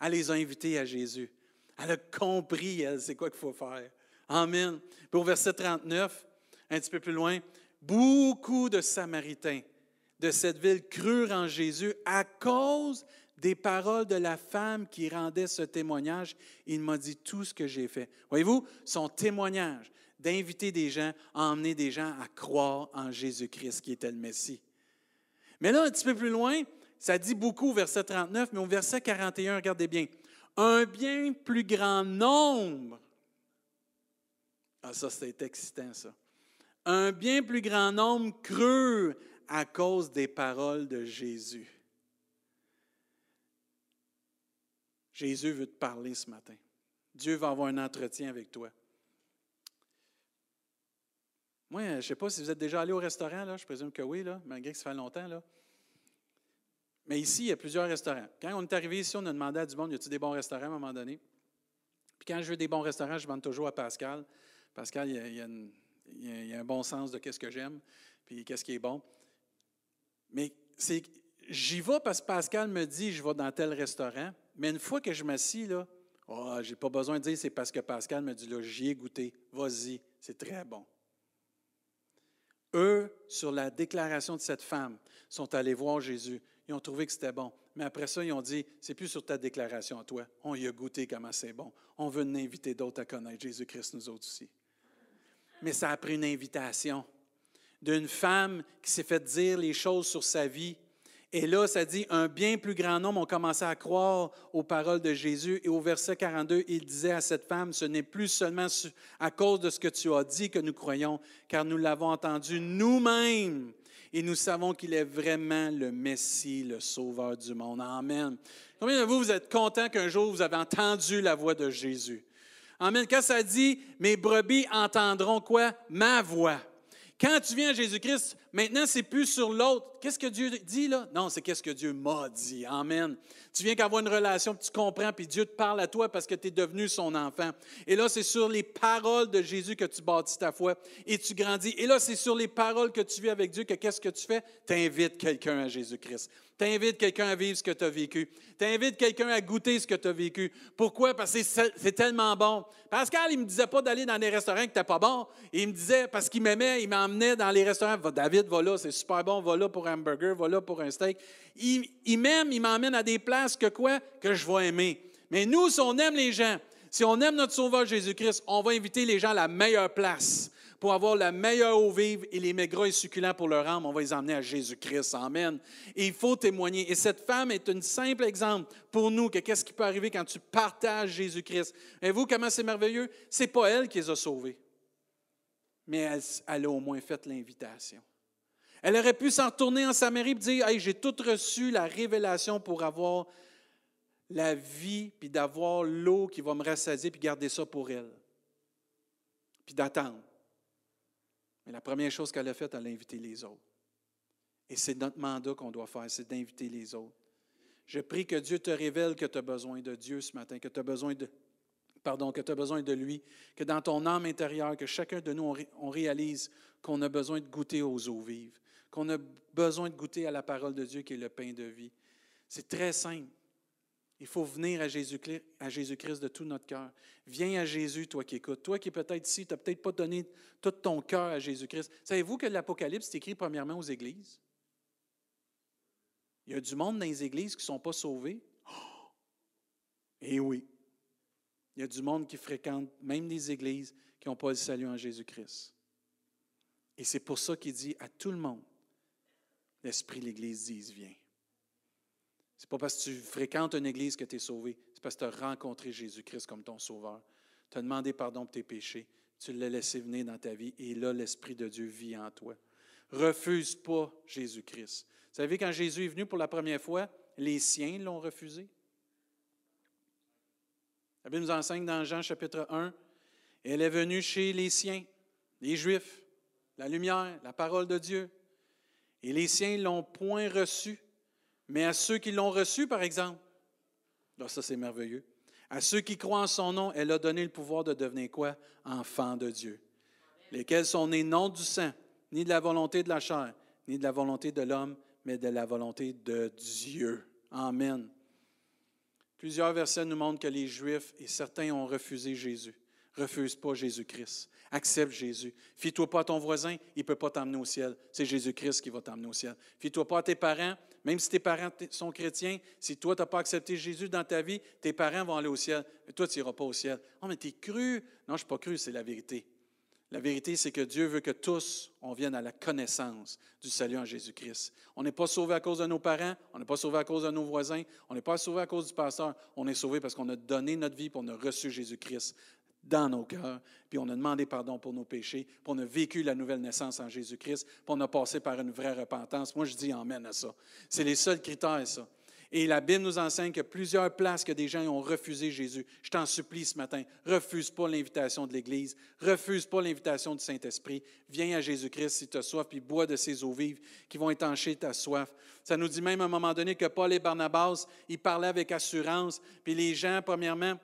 Elle les a invités à Jésus. Elle a compris, elle, c'est quoi qu'il faut faire. Amen. Puis au verset 39, un petit peu plus loin, beaucoup de Samaritains de cette ville crurent en Jésus à cause des paroles de la femme qui rendait ce témoignage. Il m'a dit tout ce que j'ai fait. Voyez-vous, son témoignage, d'inviter des gens, à emmener des gens à croire en Jésus-Christ qui était le Messie. Mais là, un petit peu plus loin, ça dit beaucoup au verset 39, mais au verset 41, regardez bien. Un bien plus grand nombre. Ah, ça, c'était excitant, ça. Un bien plus grand nombre creux à cause des paroles de Jésus. Jésus veut te parler ce matin. Dieu va avoir un entretien avec toi. Moi, je ne sais pas si vous êtes déjà allé au restaurant, là, je présume que oui, là, malgré que ça fait longtemps. Là. Mais ici, il y a plusieurs restaurants. Quand on est arrivé ici, on a demandé à du monde, y a-t-il des bons restaurants à un moment donné? Puis quand je veux des bons restaurants, je demande toujours à Pascal. Pascal, il y a, un bon sens de qu'est-ce que j'aime, puis qu'est-ce qui est bon. Mais c'est, j'y vais parce que Pascal me dit, je vais dans tel restaurant. Mais une fois que je m'assis, là, oh, j'ai pas besoin de dire c'est parce que Pascal me dit, là, j'y ai goûté. Vas-y, c'est très bon. Eux, sur la déclaration de cette femme, sont allés voir Jésus. Ils ont trouvé que c'était bon. Mais après ça, ils ont dit, c'est plus sur ta déclaration à toi. On y a goûté comment c'est bon. On veut inviter d'autres à connaître Jésus-Christ, nous autres aussi. Mais ça a pris une invitation d'une femme qui s'est fait dire les choses sur sa vie et là, ça dit, un bien plus grand nombre ont commencé à croire aux paroles de Jésus. Et au verset 42, il disait à cette femme, ce n'est plus seulement à cause de ce que tu as dit que nous croyons, car nous l'avons entendu nous-mêmes. Et nous savons qu'il est vraiment le Messie, le Sauveur du monde. Amen. Combien de vous, vous êtes contents qu'un jour vous avez entendu la voix de Jésus? Amen. Quand ça dit, mes brebis entendront quoi? Ma voix. Quand tu viens à Jésus-Christ, maintenant, c'est plus sur l'autre. Qu'est-ce que Dieu dit là? Non, c'est qu'est-ce que Dieu m'a dit. Amen. Tu viens qu'avoir une relation, puis tu comprends, puis Dieu te parle à toi parce que tu es devenu son enfant. Et là, c'est sur les paroles de Jésus que tu bâtis ta foi et tu grandis. Et là, c'est sur les paroles que tu vis avec Dieu que qu'est-ce que tu fais? Tu invites quelqu'un à Jésus-Christ. Tu invites quelqu'un à vivre ce que tu as vécu. Tu invites quelqu'un à goûter ce que tu as vécu. Pourquoi? Parce que c'est tellement bon. Pascal, il ne me disait pas d'aller dans des restaurants qui n'étaient pas bons. Il me disait, parce qu'il m'aimait, il m'emmenait dans les restaurants. David, va là, c'est super bon, va là pour hamburger, va là pour un steak. Il, m'aime, il m'emmène à des places que quoi? Que je vais aimer. Mais nous, si on aime les gens, si on aime notre Sauveur Jésus-Christ, on va inviter les gens à la meilleure place Pour avoir la meilleure eau vive et les maigres et succulents pour leur âme, on va les emmener à Jésus-Christ. Amen. Et il faut témoigner. Et cette femme est un simple exemple pour nous que qu'est-ce qui peut arriver quand tu partages Jésus-Christ. Et vous, comment c'est merveilleux? C'est pas elle qui les a sauvés, mais elle a au moins fait l'invitation. Elle aurait pu s'en retourner en Samarie et dire Hey, j'ai tout reçu la révélation pour avoir la vie, puis d'avoir l'eau qui va me rassasier, puis garder ça pour elle. Puis d'attendre. Mais la première chose qu'elle a faite, elle a invité les autres. Et c'est notre mandat qu'on doit faire, c'est d'inviter les autres. Je prie que Dieu te révèle que tu as besoin de Dieu ce matin, que tu as besoin de, pardon, que tu as besoin de lui, que dans ton âme intérieure, que chacun de nous, on réalise qu'on a besoin de goûter aux eaux vives, qu'on a besoin de goûter à la parole de Dieu qui est le pain de vie. C'est très simple. Il faut venir à Jésus-Christ Jésus de tout notre cœur. Viens à Jésus, toi qui écoutes. Toi qui peut-être ici, tu n'as peut-être pas donné tout ton cœur à Jésus-Christ. Savez-vous que l'Apocalypse est écrit premièrement aux églises? Il y a du monde dans les églises qui ne sont pas sauvés. [gasps] Eh oui. Il y a du monde qui fréquente même des églises qui n'ont pas le salut en Jésus-Christ. Et c'est pour ça qu'il dit à tout le monde, l'Esprit de l'Église dit, viens. C'est pas parce que tu fréquentes une église que tu es sauvé. C'est parce que tu as rencontré Jésus-Christ comme ton sauveur. Tu as demandé pardon pour tes péchés. Tu l'as laissé venir dans ta vie et là, l'Esprit de Dieu vit en toi. Refuse pas Jésus-Christ. Vous savez, quand Jésus est venu pour la première fois, les siens l'ont refusé. La Bible nous enseigne dans Jean chapitre 1, elle est venue chez les siens, les Juifs, la lumière, la parole de Dieu. Et les siens ne l'ont point reçu. Mais à ceux qui l'ont reçu, par exemple, là, ça c'est merveilleux. À ceux qui croient en son nom, elle a donné le pouvoir de devenir quoi? Enfants de Dieu. Lesquels sont nés non du sang, ni de la volonté de la chair, ni de la volonté de l'homme, mais de la volonté de Dieu. Amen. Plusieurs versets nous montrent que les Juifs et certains ont refusé Jésus. Refuse pas Jésus-Christ. Accepte Jésus. Fie-toi pas à ton voisin, il ne peut pas t'emmener au ciel. C'est Jésus-Christ qui va t'emmener au ciel. Fie-toi pas à tes parents, même si tes parents sont chrétiens. Si toi, tu n'as pas accepté Jésus dans ta vie, tes parents vont aller au ciel. Mais toi, tu n'iras pas au ciel. Oh, mais tu es cru? Non, je ne suis pas cru, c'est la vérité. La vérité, c'est que Dieu veut que tous, on vienne à la connaissance du salut en Jésus-Christ. On n'est pas sauvé à cause de nos parents, on n'est pas sauvé à cause de nos voisins, on n'est pas sauvé à cause du pasteur, on est sauvé parce qu'on a donné notre vie pour on a reçu Jésus-Christ dans nos cœurs, puis on a demandé pardon pour nos péchés, puis on a vécu la nouvelle naissance en Jésus-Christ, puis on a passé par une vraie repentance. Moi, je dis Amen à ça. C'est les seuls critères, ça. Et la Bible nous enseigne que plusieurs places que des gens ont refusé Jésus. Je t'en supplie ce matin, refuse pas l'invitation de l'Église, refuse pas l'invitation du Saint-Esprit. Viens à Jésus-Christ si tu as soif, puis bois de ses eaux vives qui vont étancher ta soif. Ça nous dit même à un moment donné que Paul et Barnabas, ils parlaient avec assurance, puis les gens, premièrement,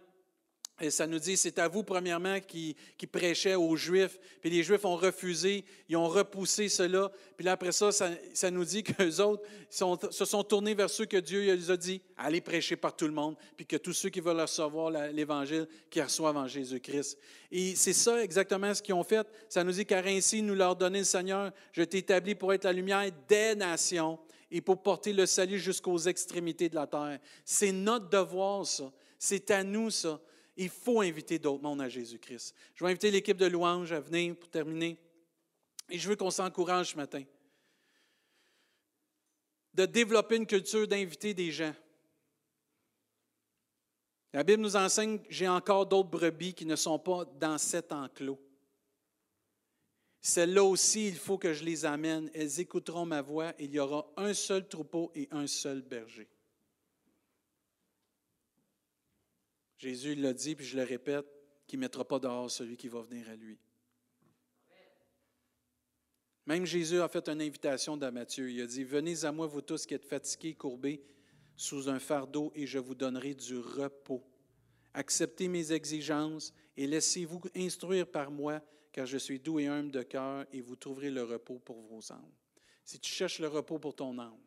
et ça nous dit, c'est à vous, premièrement, qui, qui prêchait aux Juifs. Puis les Juifs ont refusé, ils ont repoussé cela. Puis là, après ça, ça, nous dit [laughs] qu'eux autres se sont tournés vers ceux que Dieu les a dit, allez prêcher par tout le monde, puis que tous ceux qui veulent recevoir l'Évangile, qu'ils reçoivent en Jésus-Christ. Et c'est ça exactement ce qu'ils ont fait. Ça nous dit, car ainsi nous leur donnait le Seigneur, je t'ai établi pour être la lumière des nations et pour porter le salut jusqu'aux extrémités de la terre. C'est notre devoir, ça. C'est à nous, ça. Il faut inviter d'autres mondes à Jésus-Christ. Je vais inviter l'équipe de louanges à venir pour terminer. Et je veux qu'on s'encourage ce matin de développer une culture d'inviter des gens. La Bible nous enseigne j'ai encore d'autres brebis qui ne sont pas dans cet enclos. Celles-là aussi, il faut que je les amène. Elles écouteront ma voix. Il y aura un seul troupeau et un seul berger. Jésus l'a dit, puis je le répète, qu'il ne mettra pas dehors celui qui va venir à lui. Même Jésus a fait une invitation dans Matthieu. Il a dit, Venez à moi, vous tous qui êtes fatigués, courbés, sous un fardeau, et je vous donnerai du repos. Acceptez mes exigences et laissez-vous instruire par moi, car je suis doux et humble de cœur, et vous trouverez le repos pour vos âmes. Si tu cherches le repos pour ton âme.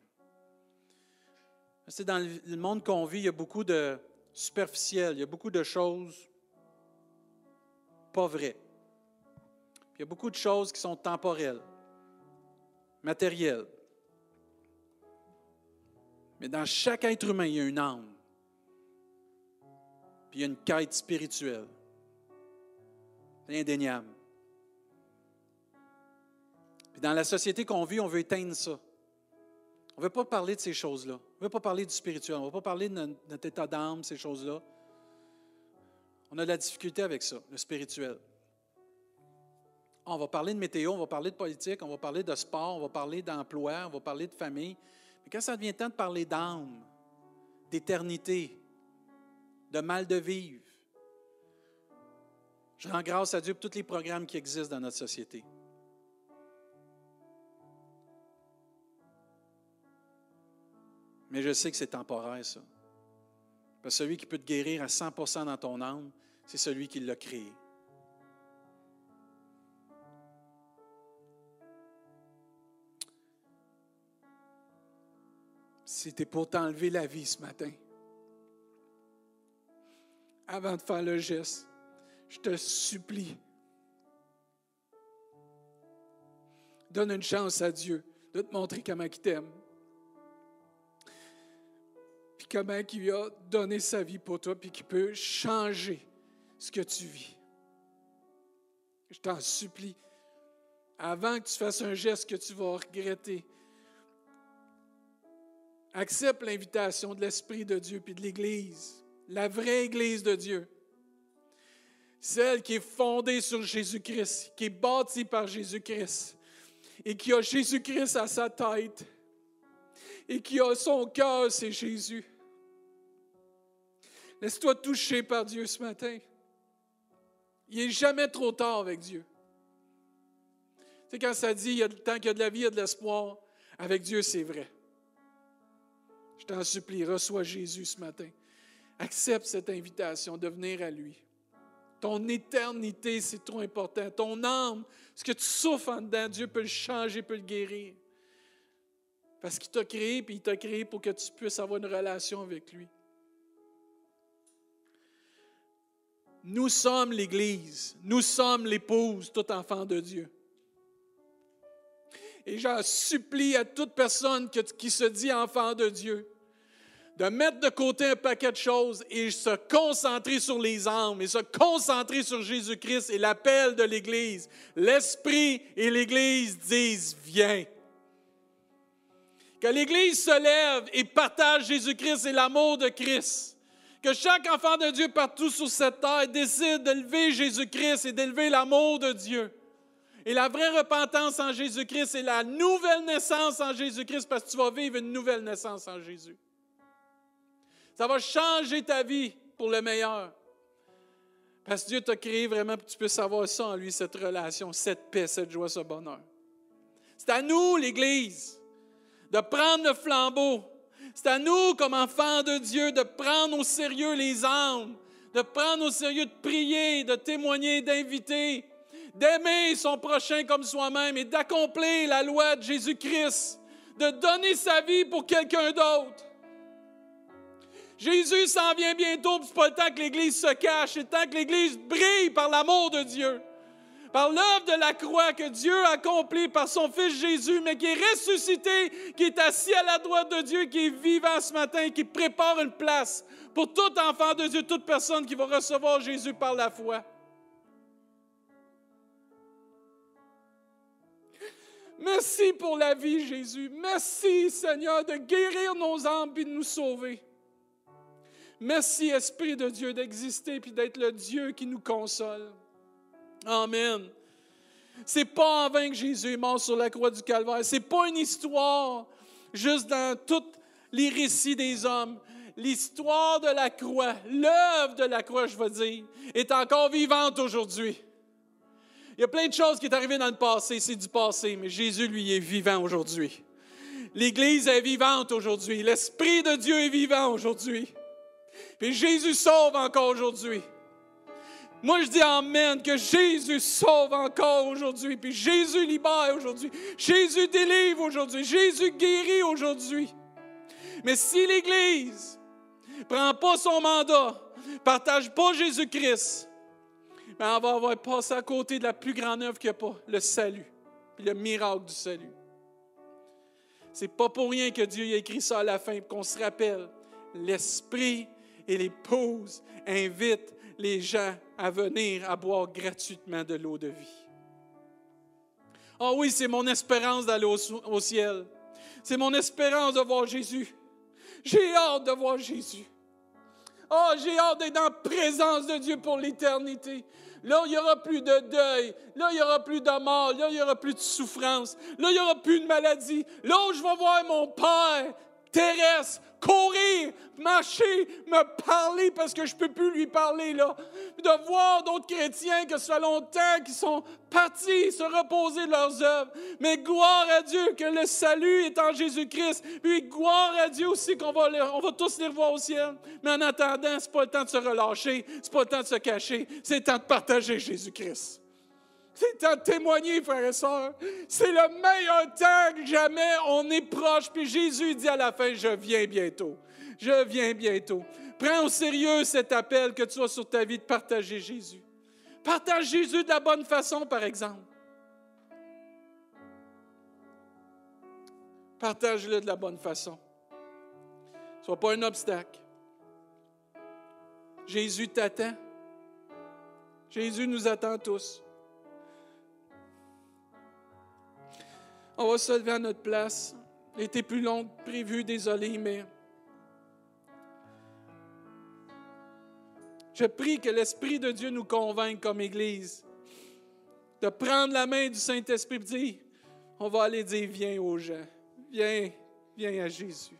C'est dans le monde qu'on vit, il y a beaucoup de, superficielle. Il y a beaucoup de choses pas vraies. il y a beaucoup de choses qui sont temporelles, matérielles. Mais dans chaque être humain, il y a une âme. Puis il y a une quête spirituelle. C'est indéniable. dans la société qu'on vit, on veut éteindre ça. On ne veut pas parler de ces choses-là. On ne veut pas parler du spirituel. On ne veut pas parler de notre état d'âme, ces choses-là. On a de la difficulté avec ça, le spirituel. On va parler de météo, on va parler de politique, on va parler de sport, on va parler d'emploi, on va parler de famille. Mais quand ça devient temps de parler d'âme, d'éternité, de mal de vivre, je rends grâce à Dieu pour tous les programmes qui existent dans notre société. Mais je sais que c'est temporaire, ça. Parce que celui qui peut te guérir à 100% dans ton âme, c'est celui qui l'a créé. C'était pour t'enlever la vie ce matin, avant de faire le geste, je te supplie, donne une chance à Dieu de te montrer comment il t'aime. Comment il a donné sa vie pour toi, puis qu'il peut changer ce que tu vis. Je t'en supplie, avant que tu fasses un geste que tu vas regretter, accepte l'invitation de l'Esprit de Dieu puis de l'Église, la vraie Église de Dieu celle qui est fondée sur Jésus-Christ, qui est bâtie par Jésus-Christ, et qui a Jésus-Christ à sa tête, et qui a son cœur, c'est Jésus. Laisse-toi toucher par Dieu ce matin. Il n'est jamais trop tard avec Dieu. Tu sais, quand ça dit, il y a, tant qu'il y a de la vie, il y a de l'espoir, avec Dieu, c'est vrai. Je t'en supplie, reçois Jésus ce matin. Accepte cette invitation de venir à lui. Ton éternité, c'est trop important. Ton âme, ce que tu souffres en dedans, Dieu peut le changer, peut le guérir. Parce qu'il t'a créé, puis il t'a créé pour que tu puisses avoir une relation avec lui. Nous sommes l'Église, nous sommes l'épouse, tout enfant de Dieu. Et j'en supplie à toute personne qui se dit enfant de Dieu de mettre de côté un paquet de choses et se concentrer sur les âmes et se concentrer sur Jésus-Christ et l'appel de l'Église. L'Esprit et l'Église disent, viens. Que l'Église se lève et partage Jésus-Christ et l'amour de Christ. Que chaque enfant de Dieu partout sur cette terre décide d'élever Jésus-Christ et d'élever l'amour de Dieu. Et la vraie repentance en Jésus-Christ, c'est la nouvelle naissance en Jésus-Christ parce que tu vas vivre une nouvelle naissance en Jésus. Ça va changer ta vie pour le meilleur. Parce que Dieu t'a créé vraiment pour que tu puisses avoir ça en lui, cette relation, cette paix, cette joie, ce bonheur. C'est à nous, l'Église, de prendre le flambeau. C'est à nous, comme enfants de Dieu, de prendre au sérieux les âmes, de prendre au sérieux de prier, de témoigner, d'inviter, d'aimer son prochain comme soi-même et d'accomplir la loi de Jésus-Christ, de donner sa vie pour quelqu'un d'autre. Jésus s'en vient bientôt, ce n'est pas le temps que l'Église se cache, c'est le temps que l'Église brille par l'amour de Dieu, par l'œuvre de la croix que Dieu a accomplie par son Fils Jésus, mais qui est ressuscité, qui est assis à la droite de Dieu, qui est vivant ce matin, qui prépare une place pour tout enfant de Dieu, toute personne qui va recevoir Jésus par la foi. Merci pour la vie, Jésus. Merci, Seigneur, de guérir nos âmes et de nous sauver. Merci, Esprit de Dieu, d'exister puis d'être le Dieu qui nous console. Amen. C'est pas en vain que Jésus est mort sur la croix du Calvaire. C'est pas une histoire juste dans tous les récits des hommes. L'histoire de la croix, l'œuvre de la croix, je veux dire, est encore vivante aujourd'hui. Il y a plein de choses qui sont arrivées dans le passé, c'est du passé, mais Jésus, lui, est vivant aujourd'hui. L'Église est vivante aujourd'hui. L'Esprit de Dieu est vivant aujourd'hui. Puis Jésus sauve encore aujourd'hui. Moi, je dis Amen, que Jésus sauve encore aujourd'hui. Puis Jésus libère aujourd'hui. Jésus délivre aujourd'hui. Jésus guérit aujourd'hui. Mais si l'Église prend pas son mandat, partage pas Jésus-Christ, ben on va avoir passé à côté de la plus grande œuvre qu'il n'y a pas, le salut, puis le miracle du salut. C'est pas pour rien que Dieu a écrit ça à la fin, qu'on se rappelle. L'Esprit et l'épouse invite les gens à venir à boire gratuitement de l'eau de vie. Ah oui, c'est mon espérance d'aller au, au ciel. C'est mon espérance de voir Jésus. J'ai hâte de voir Jésus. Oh, j'ai hâte d'être dans la présence de Dieu pour l'éternité. Là, il n'y aura plus de deuil. Là, il n'y aura plus de mort. Là, il n'y aura plus de souffrance. Là, il n'y aura plus de maladie. Là où je vais voir mon Père terrestre, courir, marcher, me parler parce que je ne peux plus lui parler là. De voir d'autres chrétiens que ça fait longtemps qui sont partis se reposer de leurs œuvres. Mais gloire à Dieu que le salut est en Jésus-Christ. Puis gloire à Dieu aussi qu'on va, on va tous les revoir au ciel. Mais en attendant, ce n'est pas le temps de se relâcher, ce n'est pas le temps de se cacher, c'est le temps de partager Jésus-Christ. C'est de témoigner, frères et sœurs. C'est le meilleur temps que jamais on est proche. Puis Jésus dit à la fin, je viens bientôt. Je viens bientôt. Prends au sérieux cet appel que tu as sur ta vie de partager Jésus. Partage Jésus de la bonne façon, par exemple. Partage-le de la bonne façon. Sois pas un obstacle. Jésus t'attend. Jésus nous attend tous. On va se lever à notre place. L'été plus long que prévu, désolé, mais je prie que l'Esprit de Dieu nous convainque comme Église de prendre la main du Saint-Esprit et dire, on va aller dire, viens aux gens, viens, viens à Jésus.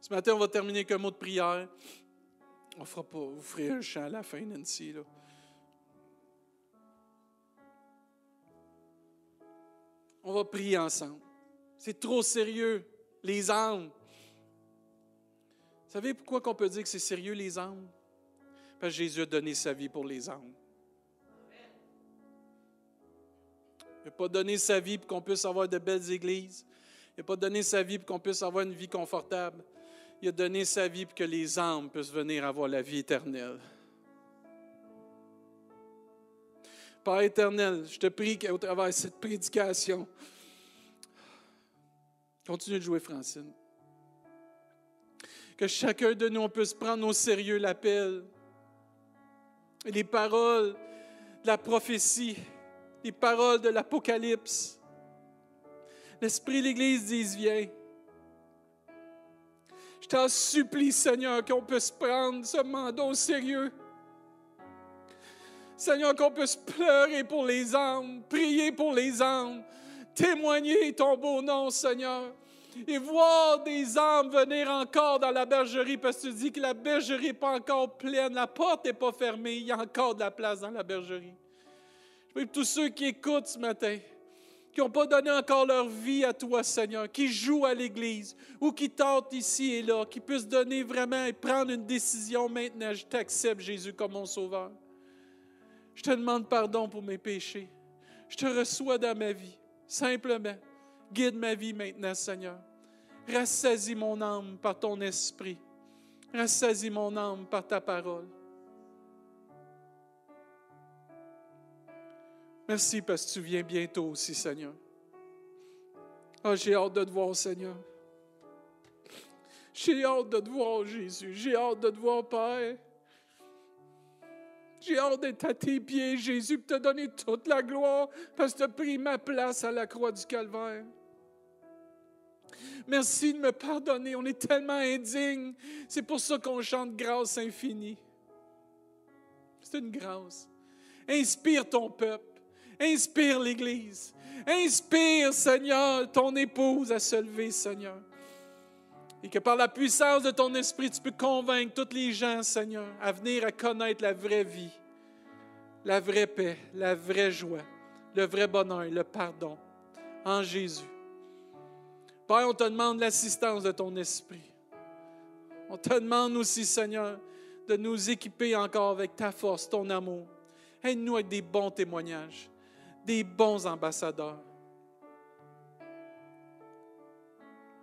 Ce matin, on va terminer avec un mot de prière. On ne fera pas, ferez un chant à la fin, Nancy. Là. On va prier ensemble. C'est trop sérieux. Les âmes. Vous savez pourquoi qu'on peut dire que c'est sérieux, les âmes? Parce que Jésus a donné sa vie pour les âmes. Il n'a pas donné sa vie pour qu'on puisse avoir de belles églises. Il n'a pas donné sa vie pour qu'on puisse avoir une vie confortable. Il a donné sa vie pour que les âmes puissent venir avoir la vie éternelle. Père éternel, je te prie qu'au travers de cette prédication, continue de jouer Francine, que chacun de nous puisse prendre au sérieux l'appel, les paroles de la prophétie, les paroles de l'Apocalypse. L'Esprit de l'Église dit, viens. Je t'en supplie, Seigneur, qu'on puisse prendre ce mandat au sérieux. Seigneur, qu'on puisse pleurer pour les âmes, prier pour les âmes, témoigner ton beau nom, Seigneur. Et voir des âmes venir encore dans la bergerie, parce que tu dis que la bergerie n'est pas encore pleine, la porte n'est pas fermée, il y a encore de la place dans la bergerie. Je prie pour tous ceux qui écoutent ce matin, qui n'ont pas donné encore leur vie à toi, Seigneur, qui jouent à l'Église ou qui tentent ici et là, qui puissent donner vraiment et prendre une décision maintenant. Je t'accepte, Jésus, comme mon Sauveur. Je te demande pardon pour mes péchés. Je te reçois dans ma vie. Simplement, guide ma vie maintenant, Seigneur. Rassaisis mon âme par ton esprit. Rassaisis mon âme par ta parole. Merci parce que tu viens bientôt aussi, Seigneur. oh, j'ai hâte de te voir, Seigneur. J'ai hâte de te voir, Jésus. J'ai hâte de te voir, Père. J'ai hâte d'être à tes pieds, Jésus, pour te donner toute la gloire, parce que tu as pris ma place à la croix du Calvaire. Merci de me pardonner. On est tellement indignes. C'est pour ça qu'on chante grâce infinie. C'est une grâce. Inspire ton peuple. Inspire l'Église. Inspire, Seigneur, ton épouse à se lever, Seigneur. Et que par la puissance de ton esprit, tu peux convaincre tous les gens, Seigneur, à venir à connaître la vraie vie, la vraie paix, la vraie joie, le vrai bonheur, le pardon en Jésus. Père, on te demande l'assistance de ton esprit. On te demande aussi, Seigneur, de nous équiper encore avec ta force, ton amour. Aide-nous avec des bons témoignages, des bons ambassadeurs.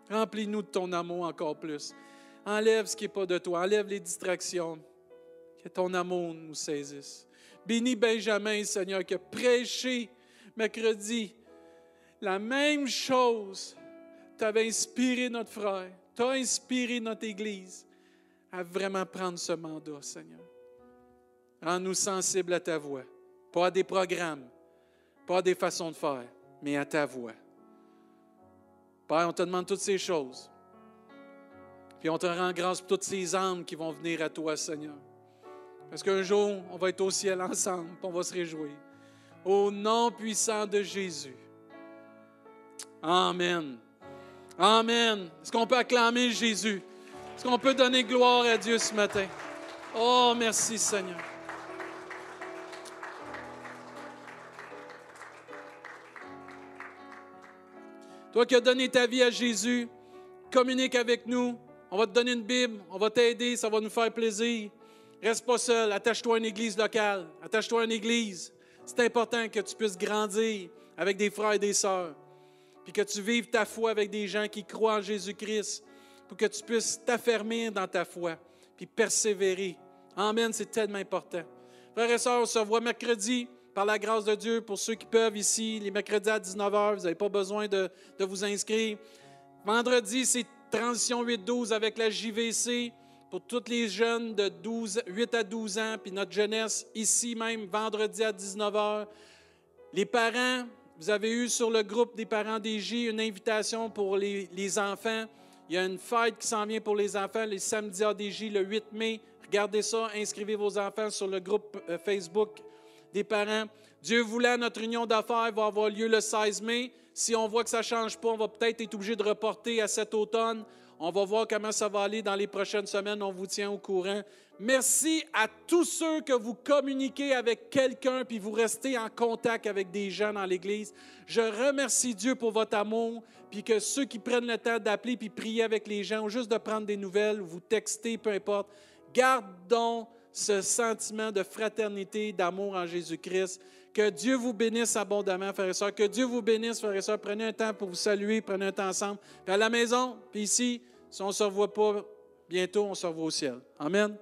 Remplis-nous de ton amour encore plus. Enlève ce qui n'est pas de toi. Enlève les distractions. Que ton amour nous saisisse. Bénis Benjamin, Seigneur, qui a prêché mercredi la même chose. Tu avais inspiré notre frère. Tu as inspiré notre Église à vraiment prendre ce mandat, Seigneur. Rends-nous sensibles à ta voix. pas à des programmes, pas à des façons de faire, mais à ta voix. On te demande toutes ces choses. Puis on te rend grâce pour toutes ces âmes qui vont venir à toi, Seigneur. Parce qu'un jour, on va être au ciel ensemble, puis on va se réjouir. Au nom puissant de Jésus. Amen. Amen. Est-ce qu'on peut acclamer Jésus? Est-ce qu'on peut donner gloire à Dieu ce matin? Oh, merci Seigneur. Toi qui as donné ta vie à Jésus, communique avec nous. On va te donner une Bible, on va t'aider, ça va nous faire plaisir. Reste pas seul, attache-toi à une église locale, attache-toi à une église. C'est important que tu puisses grandir avec des frères et des sœurs, puis que tu vives ta foi avec des gens qui croient en Jésus-Christ, pour que tu puisses t'affermir dans ta foi, puis persévérer. Amen, c'est tellement important. Frères et sœurs, on se revoit mercredi par la grâce de Dieu, pour ceux qui peuvent ici, les mercredis à 19h, vous n'avez pas besoin de, de, vous inscrire. Vendredi, c'est Transition 8-12 avec la JVC pour tous les jeunes de 12, 8 à 12 ans, puis notre jeunesse, ici même, vendredi à 19h. Les parents, vous avez eu sur le groupe des parents J une invitation pour les, les enfants. Il y a une fête qui s'en vient pour les enfants les samedis ADJ le 8 mai. Regardez ça, inscrivez vos enfants sur le groupe euh, Facebook des parents. Dieu voulant, notre union d'affaires va avoir lieu le 16 mai. Si on voit que ça ne change pas, on va peut-être être obligé de reporter à cet automne. On va voir comment ça va aller dans les prochaines semaines. On vous tient au courant. Merci à tous ceux que vous communiquez avec quelqu'un puis vous restez en contact avec des gens dans l'Église. Je remercie Dieu pour votre amour puis que ceux qui prennent le temps d'appeler puis prier avec les gens ou juste de prendre des nouvelles, vous texter, peu importe. Gardons ce sentiment de fraternité, d'amour en Jésus-Christ. Que Dieu vous bénisse abondamment, frères et sœurs. Que Dieu vous bénisse, frères et sœurs. Prenez un temps pour vous saluer, prenez un temps ensemble. Puis à la maison, puis ici, si on ne se revoit pas bientôt, on se revoit au ciel. Amen.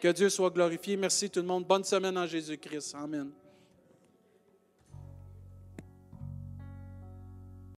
Que Dieu soit glorifié. Merci tout le monde. Bonne semaine en Jésus-Christ. Amen.